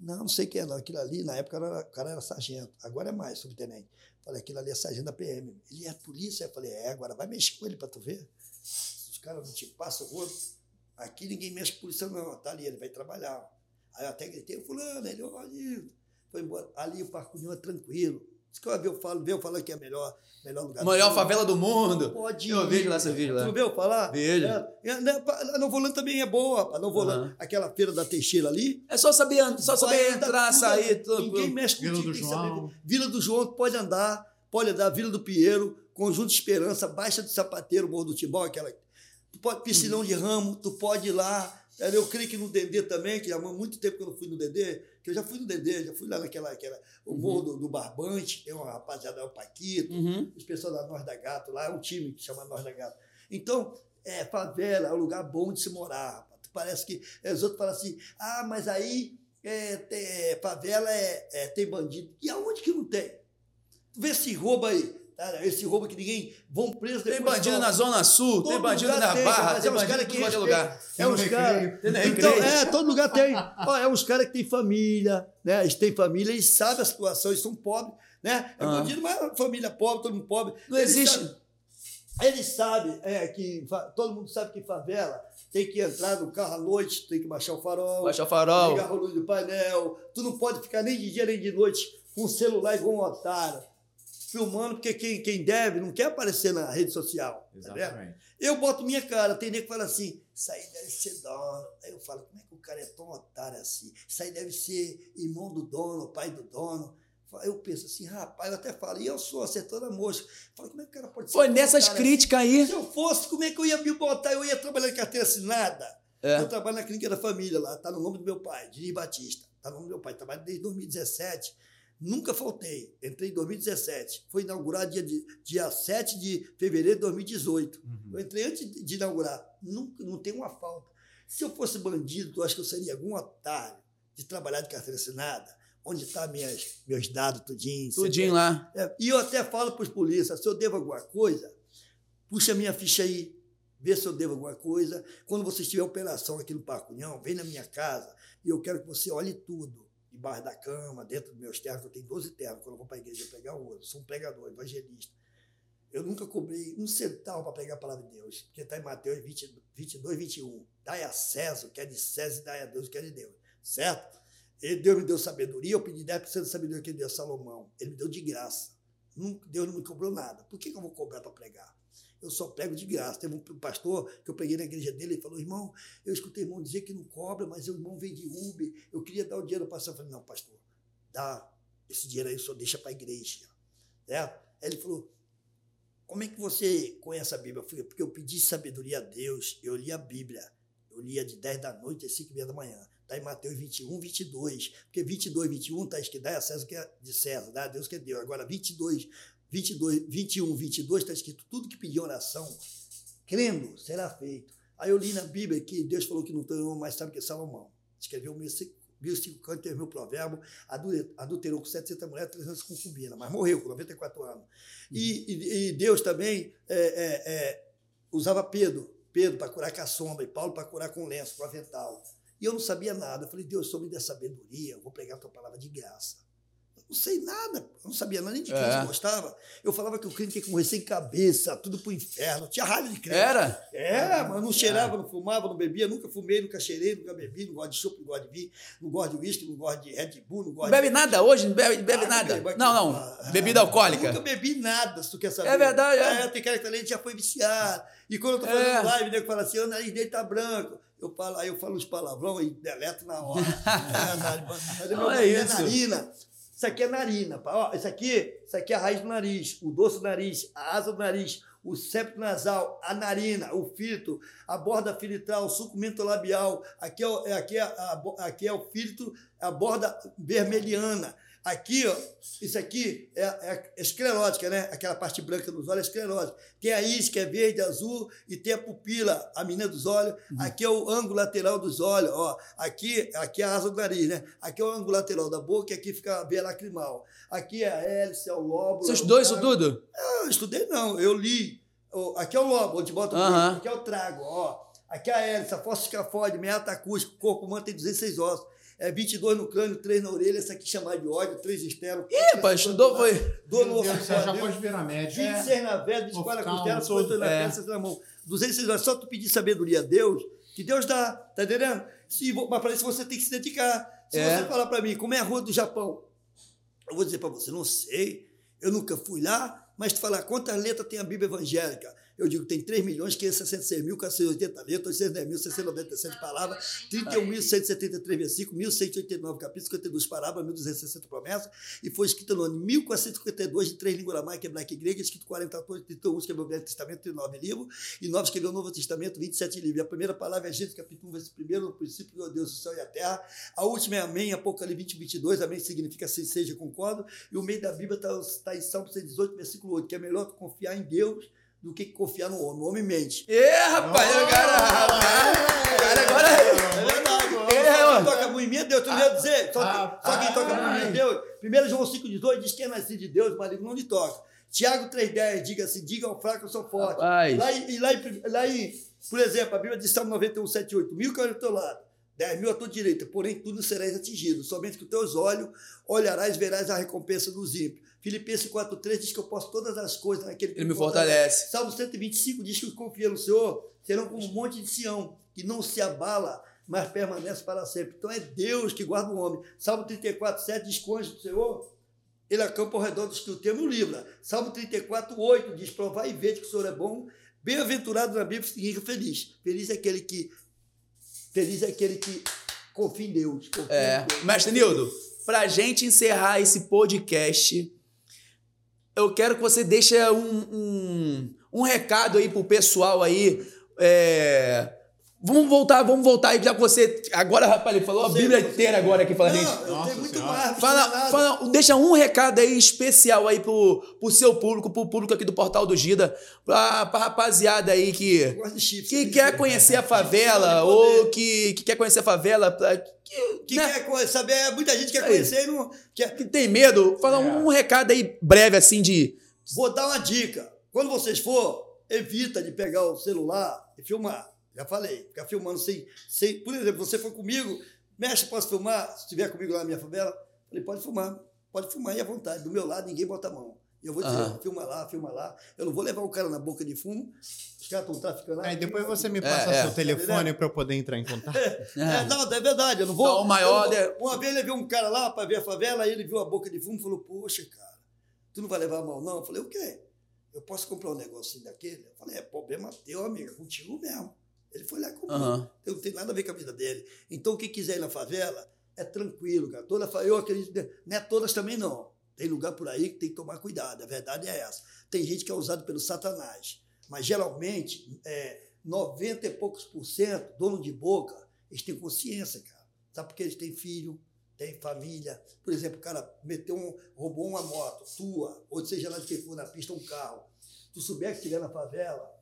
Não, não sei quem era, aquilo ali, na época era, o cara era sargento, agora é mais, subtenente. Falei, aquilo ali é sargento da PM. Ele é polícia? Eu falei, é, agora vai mexer com ele pra tu ver. Os caras não te passam o rosto. Aqui ninguém mexe com polícia, não. Tá ali, ele vai trabalhar. Aí eu até gritei, fulano, ele, ali. Foi embora. Ali o Parque União é tranquilo. Isso que eu eu falo, veio falando que é melhor, melhor lugar. do Maior favela do mundo. Pode Eu ir. vejo lá seu vídeo lá. Tu viu falar? Vejo. É, é, né, Nova Holanda também é boa. A Holanda, Aham. aquela feira da Teixeira ali. É só saber, só saber entrar, tudo, sair. tudo- Ninguém mexe Vila contigo. do. João. Vila do João, tu pode andar. Pode andar. Vila do Pinheiro, Conjunto Esperança, Baixa do Sapateiro, Morro do Tibau, aquela. Tu pode, piscinão de ramo, tu pode ir lá. Eu creio que no Dendê também, que há muito tempo que eu não fui no Dendê, que eu já fui no Dendê, já fui lá naquela, aquela, o Morro do, do Barbante, tem uma rapaziada, o Paquito, Uhum. os pessoal da Nós da Gato, lá é um time que chama Nós da Gato. Então, é, favela é um lugar bom de se morar. Parece que é, os outros falam assim, ah, mas aí é, tem- é, favela é, é, tem bandido. E aonde que não tem? Tu vê esse roubo aí, cara, esse roubo que ninguém vão preso Tem depois bandido solta. na Zona Sul, tem bandido na tem, Barra, mas tem é bandido cara em que é respeita. lugar. É uns Tem caras. tem Então, é, todo lugar tem. Ó, é uns caras que têm família, né? Eles têm família, eles sabem a situação, eles são pobres, né? É Ah. bandido, mas é família pobre, todo mundo pobre. Não Eles existe. sabem- Eles sabem é, que todo mundo sabe que favela tem que entrar no carro à noite, tem que baixar o farol, Baixa o farol. ligar a luz do painel. Tu não pode ficar nem de dia nem de noite com o celular igual um otário, filmando, porque quem, quem deve não quer aparecer na rede social. tá? Exatamente. Eu boto minha cara, tem nego que fala assim, isso aí deve ser dono. Aí eu falo, como é que o cara é tão otário assim? Isso aí deve ser irmão do dono, pai do dono. Eu penso assim, rapaz, eu até falo, e eu sou acertando a mosca. Falo, como é que o cara pode ser Foi nessas críticas aí. Se eu fosse, como é que eu ia me botar? Eu ia trabalhar em carteira assinada. É. Eu trabalho na clínica da família lá, tá no nome do meu pai, Dini Batista. Tá no nome do meu pai, trabalho desde 2017. Nunca faltei. Entrei em 2017. Foi inaugurado dia, de, dia 7 de fevereiro de 2018. Eu entrei antes de- inaugurar. Não, não tem uma falta. Se eu fosse bandido, tu acha que eu seria algum otário de trabalhar de carteira assinada? Onde estão meus dados, tudinho? Tudinho lá. É, e eu até falo para os polícias, se eu devo alguma coisa, puxa minha ficha aí, vê se eu devo alguma coisa. Quando você estiver em operação aqui no Parque União, vem na minha casa e eu quero que você olhe tudo. Debaixo da cama, dentro dos meus ternos, eu tenho 12 ternos, quando eu vou para a igreja pregar o outro. Sou um pregador, evangelista. Eu nunca cobrei um centavo para pregar a palavra de Deus, porque está em Mateus 20, 22, 21. Dai a César o que é de César e dai a Deus o que é de Deus. Certo? Deus me deu sabedoria, eu pedi 10% da sabedoria que ele deu a Salomão. Ele me deu de graça. Deus não me cobrou nada. Por que, que eu vou cobrar para pregar? Eu só prego de graça. Teve um pastor que eu preguei na igreja dele e falou: irmão, eu escutei irmão dizer que não cobra, mas o irmão vem de Uber. Eu queria dar o dinheiro para pastor. Eu falei: não, pastor, dá esse dinheiro aí, só deixa para a igreja. Certo? Aí ele falou: como é que você conhece a Bíblia? Eu falei: porque eu pedi sabedoria a Deus, eu li a Bíblia. Eu lia de 10 da noite às 5 e meia da manhã. Está em Mateus 21, 22. Porque 22, 21 está escrito, dá a César que é de César, dá a Deus que é Deus. Agora, 22, 22, 21, 22 está escrito, tudo que pedir oração, crendo, será feito. Aí eu li na Bíblia que Deus falou que não tem homem mais sabe que Salomão. Escreveu mil e cinco cantos, teve meu provérbio, adu- adulterou com 700 mulheres, 300 concubinas, mas morreu com 94 anos. E, e- e Deus também é, é, é, usava Pedro, Pedro para curar com a sombra e Paulo para curar com lenço, com avental. E eu não sabia nada. Eu falei, Deus, só me dê sabedoria, eu vou pregar a tua palavra de graça. Eu não sei nada, eu não sabia nada nem de quem É. eu gostava. Eu falava que o crente tinha que morrer sem cabeça, tudo pro inferno. Tinha raiva de crente. Era? É, mas não cheirava, não fumava, não bebia, nunca fumei, nunca cheirei, nunca bebi, não gosto de chopp, não gosto de vinho, não gosto de uísque, não gosto de Red Bull, não gosto Não bebe de... nada hoje? Não bebe, bebe Ah, nada? aqui. Não, não. Ah, Bebida alcoólica. Nunca bebi nada, se tu quer saber. É verdade, é. é. tem cara que também já foi viciado. E quando eu tô fazendo É. live, o nego fala assim, o nariz dele tá branco. Eu falo, aí eu falo uns palavrão e deleto na hora. é, mas meu Não, é nariz é isso. narina. Isso aqui é narina. Ó, isso aqui, isso aqui é a raiz do nariz, o dorso do nariz, a asa do nariz, o septo nasal, a narina, o filtro, a borda filtral, o suco mentolabial. Aqui é, é- aqui é, aqui é o filtro, a borda vermelhana. Aqui, ó, isso aqui é, é esclerótica, né? Aquela parte branca dos olhos é esclerótica. Tem a íris, que é verde, azul, e tem a pupila, a menina dos olhos. Aqui é o ângulo lateral dos olhos, ó. Aqui, aqui é a asa do nariz, né? Aqui é o ângulo lateral da boca e aqui fica a veia lacrimal. Aqui é a hélice, é o lóbulo. Você é estudou isso trago. tudo? Não, eu estudei não, eu li. Aqui é o lobo, onde bota o brilho. Aqui é o trago, ó. Aqui é a hélice, a fossa escafóide, meata acústica, o corpo humano tem 16 ossos. É 22 no crânio, 3 na orelha, essa aqui chamada de ódio, 3 externo. Ih, pai, estudou, foi. Dor no céu, já pode virar médico. 26 na vela, 24 na costela, todo. 58 na É. 60 na mão. 206 horas, só tu pedir sabedoria a Deus, que Deus dá, tá entendendo? Se, mas para isso você tem que se dedicar. Se É. você falar para mim, como é a rua do Japão, eu vou dizer para você, não sei, eu nunca fui lá, mas tu falar quantas letras tem a Bíblia evangélica? Eu digo, tem 3 milhões, 566 mil, 480 letras, 810 mil, 697 palavras, 31.173 versículos, 1.189 capítulos, 52 parábolas, 1.260 promessas, e foi escrito no ano 1452, de três línguas aramaica, hebraica e grega, escrito 40 autores, 31 escreveu o Velho Testamento, 39 livros, e 9 escreveu o Novo Testamento, 27 livros. E a primeira palavra é Gênesis, capítulo 1, versículo 1, no princípio criou Deus o céu e a terra. A última é Amém, Apocalipse 20, 22, Amém significa assim seja, concordo. E o meio da Bíblia está em Salmo 118, versículo 8, que é melhor confiar em Deus do que confiar no homem. O homem mente. Ê, rapaz, o cara, rapaz. O cara agora. É. É, ó. toca muito em mim é Deus. Tu não ia dizer? Só, que- só quem toca muito em mim é Deus. 1 João 5,18 diz que é nascido de Deus, marido não lhe toca. Tiago 3,10 diga assim: diga ao fraco, eu sou forte. Rapaz. Lá, e lá, em- lá em, por exemplo, a Bíblia diz Salmo 91, 7, 8: mil cairão ao teu lado, dez mil à tua direita, porém tu não serás atingido. Somente com teus olhos olharás e verás a recompensa dos ímpios. Filipenses 4,3 diz que eu posso todas as coisas naquele que Ele me fortalece. Salmo 125 diz que os que confiam no Senhor serão como um monte de Sião, que não se abala, mas permanece para sempre. Então é Deus que guarda o homem. Salmo 34, 7 diz que o anjo do Senhor, ele acampa ao redor dos que o temem e o livra. Salmo 34, 8 diz, provai e vede que o Senhor é bom. Bem-aventurado na Bíblia significa feliz. Feliz é aquele que, feliz é aquele que confia em Deus. confia É. em Deus. Mestre Nildo, pra gente encerrar esse podcast, eu quero que você deixe um, um, um recado aí pro pessoal aí. É, Vamos voltar, vamos voltar aí, já que você. Agora, rapaz, ele falou a Bíblia inteira agora aqui pra Não, gente. eu Nossa tenho muito Senhora. mais. Fala, fala- deixa um recado aí especial aí pro, pro seu público, pro público aqui do Portal do Gida, pra, pra rapaziada aí que, que quer conhecer a favela ou que, que quer conhecer a favela, pra- que, Que né, quer saber, muita gente quer Aí. conhecer e não. Quer... que tem medo. Fala É. um recado aí breve assim de. Vou dar uma dica. Quando vocês for, evita de pegar o celular e filmar. Já falei, ficar filmando sem, sem. Por exemplo, você for comigo, mestre, posso filmar? Se estiver comigo lá na minha favela, falei, pode filmar, pode filmar aí à vontade. Do meu lado, ninguém bota a mão. E eu vou dizer, filma lá, filma lá. Eu não vou levar o cara na boca de fumo. Os caras estão traficando. Aí depois você me É, passa é. seu telefone pra eu poder entrar em contato. É, não, é verdade, eu não vou. Então, o maior eu não de- vou- Uma vez ele viu um cara lá para ver a favela, aí ele viu a boca de fumo e falou: Poxa, cara, tu não vai levar a mão, não? Eu falei: O quê? Eu posso comprar um negocinho daquele? Eu falei: É problema teu, amigo, é contigo mesmo. Ele foi lá e comprou. Eu não tem nada a ver com a vida dele. Então, quem quiser ir na favela, é tranquilo, cara. Toda, eu acredito, não é todas também não. Tem lugar por aí que tem que tomar cuidado. A verdade é essa. Tem gente que é usado pelo satanás. Mas, geralmente, é, 90 e poucos por cento, dono de boca, eles têm consciência, cara. Sabe porque eles têm filho, têm família. Por exemplo, o cara meteu um, roubou uma moto tua, ou seja lá de que for, na pista, um carro. Tu souber que estiver na favela,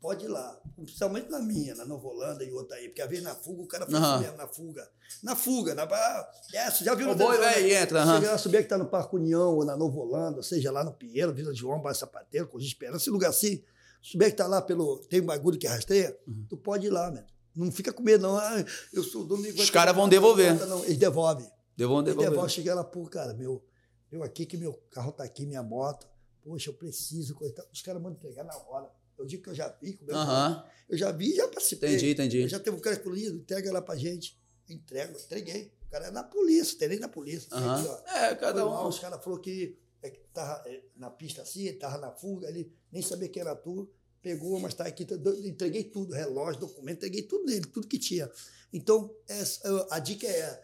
pode ir lá. Principalmente na minha, na Nova Holanda e outra aí. Porque às vezes na fuga o cara faz Aham. isso mesmo, na fuga. Na fuga, na. ah, Desce, já viu O na boi televisão, vai e né? entra, aham. Chega lá, souber que tá no Parque União ou na Nova Holanda, seja lá no Pinheiro, Vila João, Bairro Sapateiro, Coisa Esperança, esse lugar assim, souber que tá lá pelo. Tem um bagulho que rasteia, Uhum. tu pode ir lá, mano. Não fica com medo, não. Ah, eu sou o dono de- Os caras vão devolver. Não, eles devolvem. Deu vão Eles devolvem. Chega lá, pô, cara, meu, eu aqui que meu carro tá aqui, minha moto. Poxa, eu preciso, coitado. Os caras mandam entregar na hora. Eu digo que eu já vi, como que Aham. eu já vi e já participei. Entendi, entendi. Eu já teve um cara "Ih, entrega lá pra gente. Entrego, entreguei. O cara é na polícia, tem nem na polícia. Ó. É, cada Foi mal, um. os caras falaram que, é, tava é, na pista assim, tava na fuga, ele nem sabia quem era tu, pegou, mas tá aqui, tá- entreguei tudo, relógio, documento, entreguei tudo nele, tudo que tinha. Então, essa- a dica é,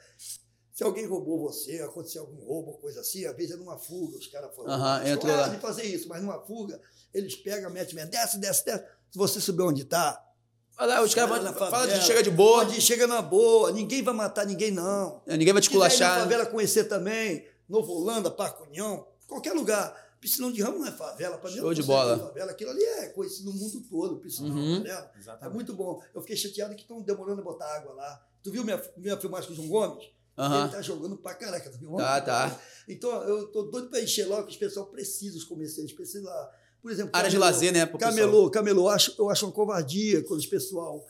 se alguém roubou você, aconteceu algum roubo, coisa assim, às vezes é numa fuga, os caras foram gostam lá. de fazer isso, mas numa fuga, eles pegam, metem, metem, desce, desce, desce. Se você souber onde tá, Vai lá, os caras vão. Fala favela. de chega de boa. pode chega na boa, ninguém vai matar ninguém, não. É, Ninguém vai te ir na culachar. favela conhecer também, Novo Holanda, Parque União, qualquer lugar. Piscinão de Ramo não é favela. Pra mim, Show eu de bola. favela. Aquilo ali é conhecido no mundo todo, piscinão, Uhum. tá vendo? É muito bom. Eu fiquei chateado que estão demorando a botar água lá. Tu viu minha, minha filmagem com o João Gomes? Aham. Ele tá jogando pra caraca, tu viu? Tá, tá. Então, eu tô doido pra encher logo, que os pessoal precisa, os comerciantes precisam lá. Por exemplo, Área de camelô. lazer, né? pro pessoal. Camelô, camelô, eu acho, eu acho uma covardia quando os pessoal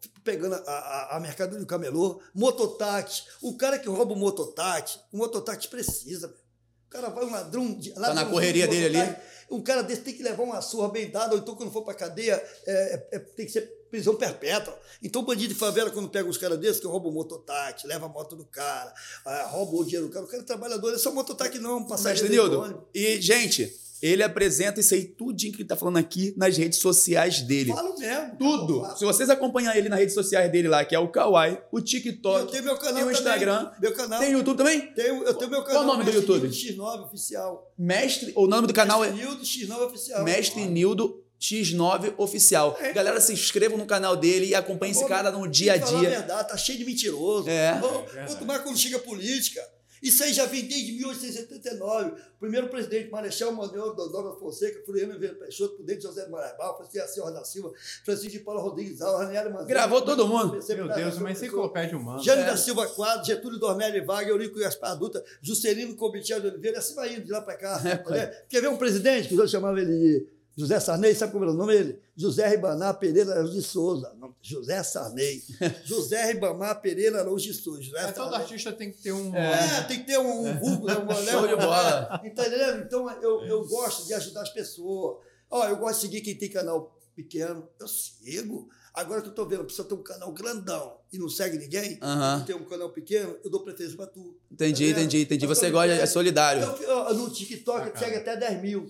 fica pegando a, a, a mercadoria do camelô, mototáxi. O cara que rouba o mototáxi, o mototáxi precisa, velho. O cara vai um ladrão de. Tá na correria de dele ali. Um cara desse tem que levar uma surra bem dada, ou então quando for pra cadeia, é, é- é- tem que ser prisão perpétua. Então, bandido de favela, quando pega uns caras desses, que roubam o mototáxi, leva a moto do cara, ah, rouba o dinheiro do cara, o cara é trabalhador, é só mototáxi não, Mestre passageiro. de ônibus. E, gente, ele apresenta isso aí tudinho que ele tá falando aqui nas redes sociais dele. Falo mesmo. Tudo. eu falo. Se vocês acompanharem ele nas redes sociais dele lá, que é o Kawaii, o Eu TikTok, tenho meu canal tem o também. Instagram, Meu canal. tem o YouTube também? Tenho- eu tenho meu Qual canal. o nome do Mestre YouTube? Nildo X9 Oficial. Mestre, o nome do canal é Mestre Nildo X9 Oficial. Mestre Nildo X9 Oficial. É. Galera, se inscrevam no canal dele e acompanhem esse cara no dia a que falar a dia. verdade, tá cheio de mentiroso. É. Quanto mais quando chega a política. Isso aí já vem desde 1879. O primeiro presidente, Marechal Manuel Douglas Fonseca, Floriano Vieira Peixoto, Prudente José Marabal, Francisco Roda Silva, Francisco de Paula Rodrigues Alves, Ranieri Manzano. Gravou todo mundo. Meu Deus, uma enciclopédia humana. Jânio É. da Silva Quadro, Getúlio Dornelli Vargas, Eurico Gaspar Dutra, Juscelino Comitia de Oliveira, assim vai indo de lá para cá. É, né? Quer ver um presidente que os outros chamavam ele de José Sarney, sabe como era o nome dele? José Ribanar Pereira Araújo de Souza. Não, José Sarney. José Ribamar Pereira Araújo de Souza. José É, todo artista tem que ter um. É, tem que ter um, um vulgo, né? Um, né? Show de bola. Entendeu? Então, eu, eu gosto de ajudar as pessoas. Ó, eu gosto de seguir quem tem canal pequeno. Eu sigo. Agora que eu tô vendo, a pessoa tem um canal grandão e não segue ninguém, tu tem um canal pequeno, eu dou preferência pra tu. Entendi, Tá entendi, entendi. Mas Você gosta, é solidário. Eu, eu- no TikTok Bacana. segue até 10 mil.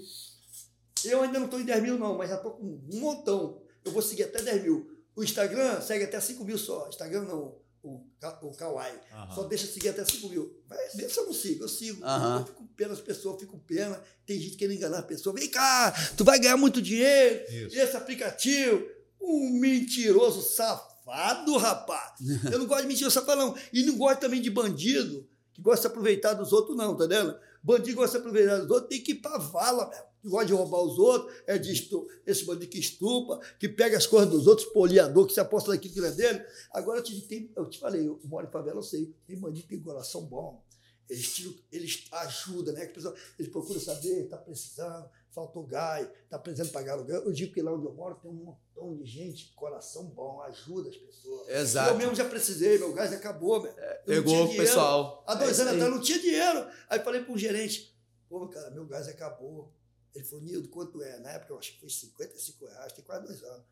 Eu ainda não estou em 10 mil, não, mas já estou com um montão. Eu vou seguir até 10 mil. O Instagram segue até 5 mil só. Instagram não. o, o Kawaii. Aham. Só deixa seguir até 5 mil. Ver se eu não sigo, eu sigo. Aham. Eu fico com pena das pessoas, fico com pena. Tem gente querendo enganar a pessoa. Vem cá, tu vai ganhar muito dinheiro. Isso. Esse aplicativo, um mentiroso safado, rapaz. Eu não gosto de mentiroso safado, não. E não gosto também de bandido, que gosta de aproveitar dos outros, não, tá vendo? Bandido gosta de aproveitar dos outros, tem que ir pra vala, mesmo. Que gosta de roubar os outros, é de estu... esse bandido que estupa, que pega as coisas dos outros, poliador, que se aposta naquilo que não é dele. Agora eu te, tem, eu te falei, eu moro em favela, eu sei. Tem bandido que tem coração bom. Eles, tiram, eles ajudam, né? Eles procuram saber, está precisando, faltou gás, está precisando pagar aluguel. Eu digo que lá onde eu moro tem um montão de gente, coração bom, ajuda as pessoas. Exato. Eu mesmo já precisei, meu gás acabou, meu. Pegou o pessoal. Há É dois isso anos atrás não tinha dinheiro. Aí falei para um gerente, pô, cara, meu gás acabou. Ele falou, Nildo, quanto é? Na época eu acho que foi 55 reais, tem quase dois anos.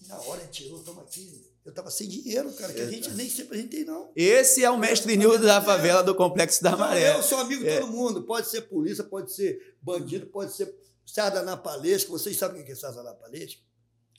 E na hora ele tirou, toma aqui. Eu tava sem dinheiro, cara, que a gente nem sempre a gente tem, não. Esse é o mestre Nildo da favela do Complexo da Maré. eu sou amigo de É. todo mundo. Pode ser polícia, pode ser bandido, pode ser sardanapalesco. Vocês sabem o que é sardanapalesco?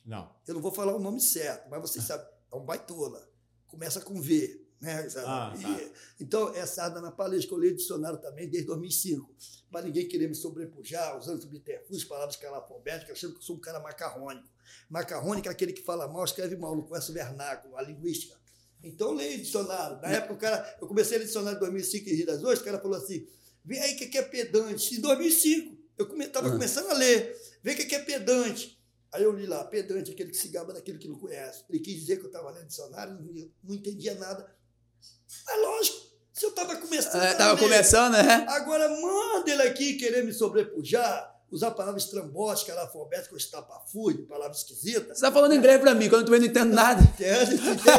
Não. Eu não vou falar o nome certo, mas vocês sabem. É um baitola. Começa com V. Né? Ah, tá. Então, é sardanapalesco. Eu leio dicionário também desde 2005. Para ninguém querer me sobrepujar, usando subterfúgios, palavras calafobéticas, achando que eu sou um cara macarrônico. Macarrônico é aquele que fala mal, escreve mal, não conhece o vernáculo, a linguística. Então, eu leio dicionário. Na época, o cara, eu comecei a ler dicionário em 2005 em Rio das Ostras, o cara falou assim, vem aí o que que é pedante. Em 2005, eu estava Ah. começando a ler. Vem o que que é pedante. Aí eu li lá, pedante, aquele que se gaba daquilo que não conhece. Ele quis dizer que eu estava lendo dicionário, não, não entendia nada. Mas lógico, se eu estava começando É, tava começando, né? Agora manda ele aqui querer me sobrepujar, usar palavras estrambóticas, alfabéticas, estapafúrdio, palavras esquisitas. Você tá falando em breve pra mim, quando eu também não entendo nada. Entende? Entende?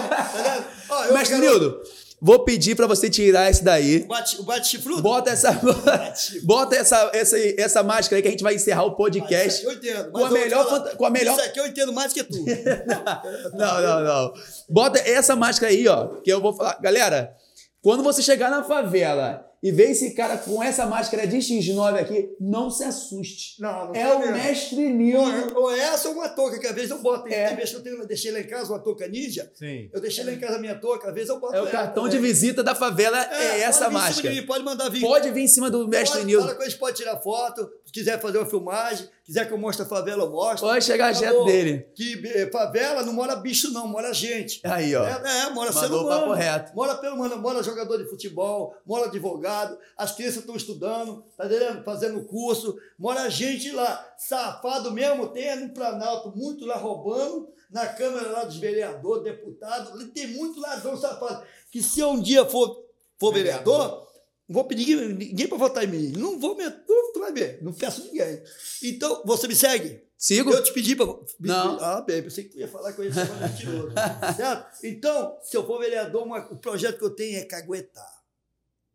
Tá Mestre Nildo, vou pedir pra você tirar esse daí. O bate- O bate-chifrudo? Bota essa, bota essa, essa, essa máscara aí que a gente vai encerrar o podcast. Eu entendo. Com a melhor falar, com a melhor- Isso aqui eu entendo mais que tu. Não, não, não. Bota essa máscara aí, ó, que eu vou falar. Galera, quando você chegar na favela e ver esse cara com essa máscara de X9 aqui, não se assuste. Não, não É o mesmo. mestre Nildo. Ou essa ou uma touca, que às vezes eu boto. É. que eu tenho, eu deixei lá em casa uma touca ninja. Sim. Eu deixei lá em casa a minha touca, às vezes eu boto É o ela cartão de também. visita da favela, é, pode essa de máscara. mim, Pode mandar vir. Pode vir em cima do mestre Pode, Nildo. Fala com eles, pode tirar foto. Se quiser fazer uma filmagem, quiser que eu mostre a favela, eu mostro. Pode chegar Acabou. jeito dele. Que eh, favela não mora bicho, não, mora gente. Aí, ó. É, é, mora ser Mandou o humano. papo reto. Mora pelo humano, mora jogador de futebol, mora advogado, as crianças estão estudando, tá entendendo? Fazendo curso, mora gente lá. Safado mesmo, tem no Planalto, muito lá roubando, na Câmara lá dos vereadores, deputados, tem muito ladrão safado. Que se eu um dia for, for vereador, não vou pedir ninguém, para votar em mim. Não vou, me- tu, tu vai ver, não peço ninguém. Então, você me segue? Sigo? Eu te pedi para. Não. Ah, bem, pensei que tu ia falar ia ser mentiroso. certo? Então, se eu for vereador, uma- o projeto que eu tenho é caguetar.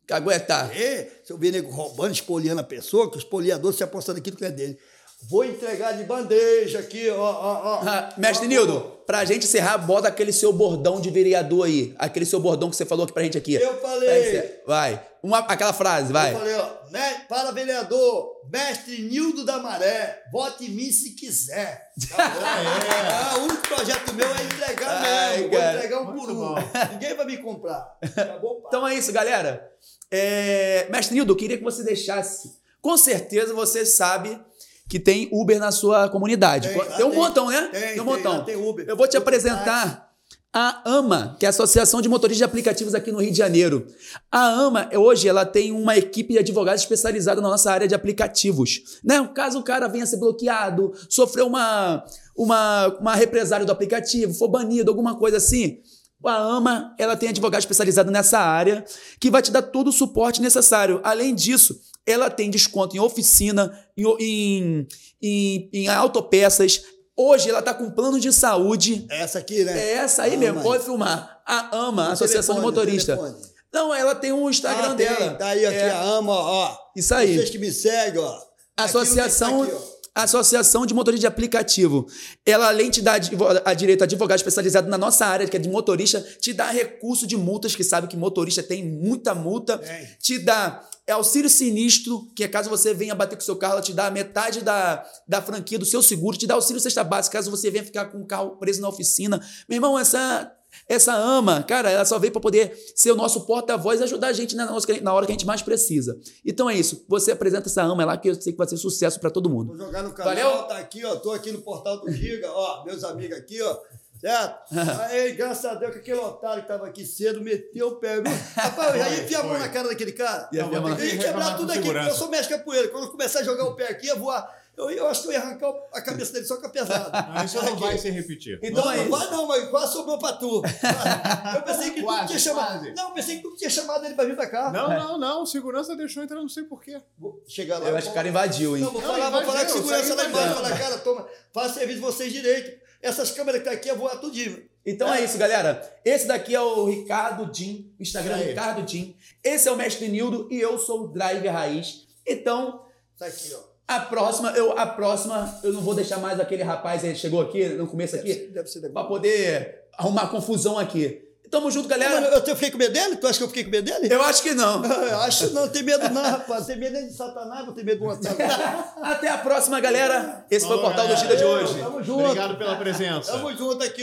Caguetar. É, se eu ver nego roubando, espoliando a pessoa, que o espoliador se aposta naquilo que é dele. Vou entregar de bandeja aqui, ó, ó, ó. Ah, Mestre Ó, Nildo, ó. pra gente encerrar, bota aquele seu bordão de vereador aí. Aquele seu bordão que você falou aqui pra gente aqui. Eu falei. Vai. Uma, aquela frase, vai. Eu falei, ó, né, para vereador, mestre Nildo da Maré, vote em mim se quiser. Tá bom? Ah, o único projeto meu é entregar Ai, mesmo. Vou cara. entregar um por um. Ninguém vai me comprar. Então é isso, galera. É, Mestre Nildo, eu queria que você deixasse. Com certeza você sabe que tem Uber na sua comunidade. Tem, Tem, um tem. montão, né? Tem, um tem, montão. lá tem Uber. Eu vou te apresentar a AMA, que é a Associação de Motoristas de Aplicativos aqui no Rio de Janeiro. A AMA, hoje, ela tem uma equipe de advogados especializada na nossa área de aplicativos. Né? Caso o cara venha ser bloqueado, sofreu uma, uma, uma represária do aplicativo, for banido, alguma coisa assim, a AMA ela tem advogado especializado nessa área que vai te dar todo o suporte necessário. Além disso, ela tem desconto em oficina, em, em, em, autopeças. Hoje ela está com plano de saúde. Essa aqui, né? É essa aí Ah, mesmo, mãe. pode filmar. A AMA, O Associação de telefone, Motoristas. telefone. Não, ela tem um Instagram Ah, tem, dela. Tá aí, aqui, É, a AMA, ó. Isso aí. Vocês que me seguem, ó. Associação, Aqui, Associação de Motorista de Aplicativo. Ela, além de dar a direito a advogado especializado na nossa área, que é de motorista, te dá recurso de multas, que sabe que motorista tem muita multa. Tem. Te dá é auxílio sinistro, que é caso você venha bater com o seu carro, ela te dá metade da, da franquia do seu seguro, te dá auxílio cesta básica, caso você venha ficar com o carro preso na oficina. Meu irmão, essa essa ama, cara, ela só veio para poder ser o nosso porta-voz e ajudar a gente na, na hora que a gente mais precisa. Então é isso. Você apresenta essa ama lá que eu sei que vai ser sucesso para todo mundo. Vou jogar no canal, Valeu? tá aqui, ó. Tô aqui no portal do Giga, ó. Meus amigos aqui, ó. Certo? Aí, graças a Deus que aquele otário que tava aqui cedo meteu o pé. Rapaz, eu já ia enfiar a mão na cara daquele cara. Ia Não, vou Eu que ia quebrar tudo aqui, porque eu sou mexe com a poeira. Quando eu começar a jogar o pé aqui, ia voar. Eu, eu acho que eu ia arrancar a cabeça dele só com a pesada. Ah, Isso não Aqui. vai se repetir. Então não, é não vai não, mas quase sobrou pra tu. Eu pensei que tu Quase, tinha chamado. quase. Não, eu pensei que tu tinha chamado ele pra vir pra cá. Não, não, não. Segurança deixou entrar, não sei porquê. Vou chegar lá. Eu acho que o cara invadiu, hein? Não, vou Não, falar, vou invadiu, falar com segurança lá embaixo. Falar, cara, toma, faz serviço de vocês direito. Essas câmeras que tá aqui, eu vou tudinho. Então é isso, galera. Esse daqui é o Ricardo Jim, Instagram Isso aí. Ricardo Jim. Esse é o Mestre Nildo e eu sou o Driver Raiz. Então, Tá aqui, ó. a próxima, eu, a próxima, eu não vou deixar mais aquele rapaz que chegou aqui no começo Deve aqui ser, deve ser pra poder arrumar confusão aqui. Tamo junto, galera. eu, eu fiquei com medo dele? Tu acha que eu fiquei com medo dele? Eu acho que não. Eu acho não, tem medo não, rapaz. Tem medo nem de Satanás, vou ter medo do outro. Até a próxima, galera. Esse foi o Falou, Portal do galera. Gida de hoje. Tamo junto. Obrigado pela presença. Tamo junto aqui.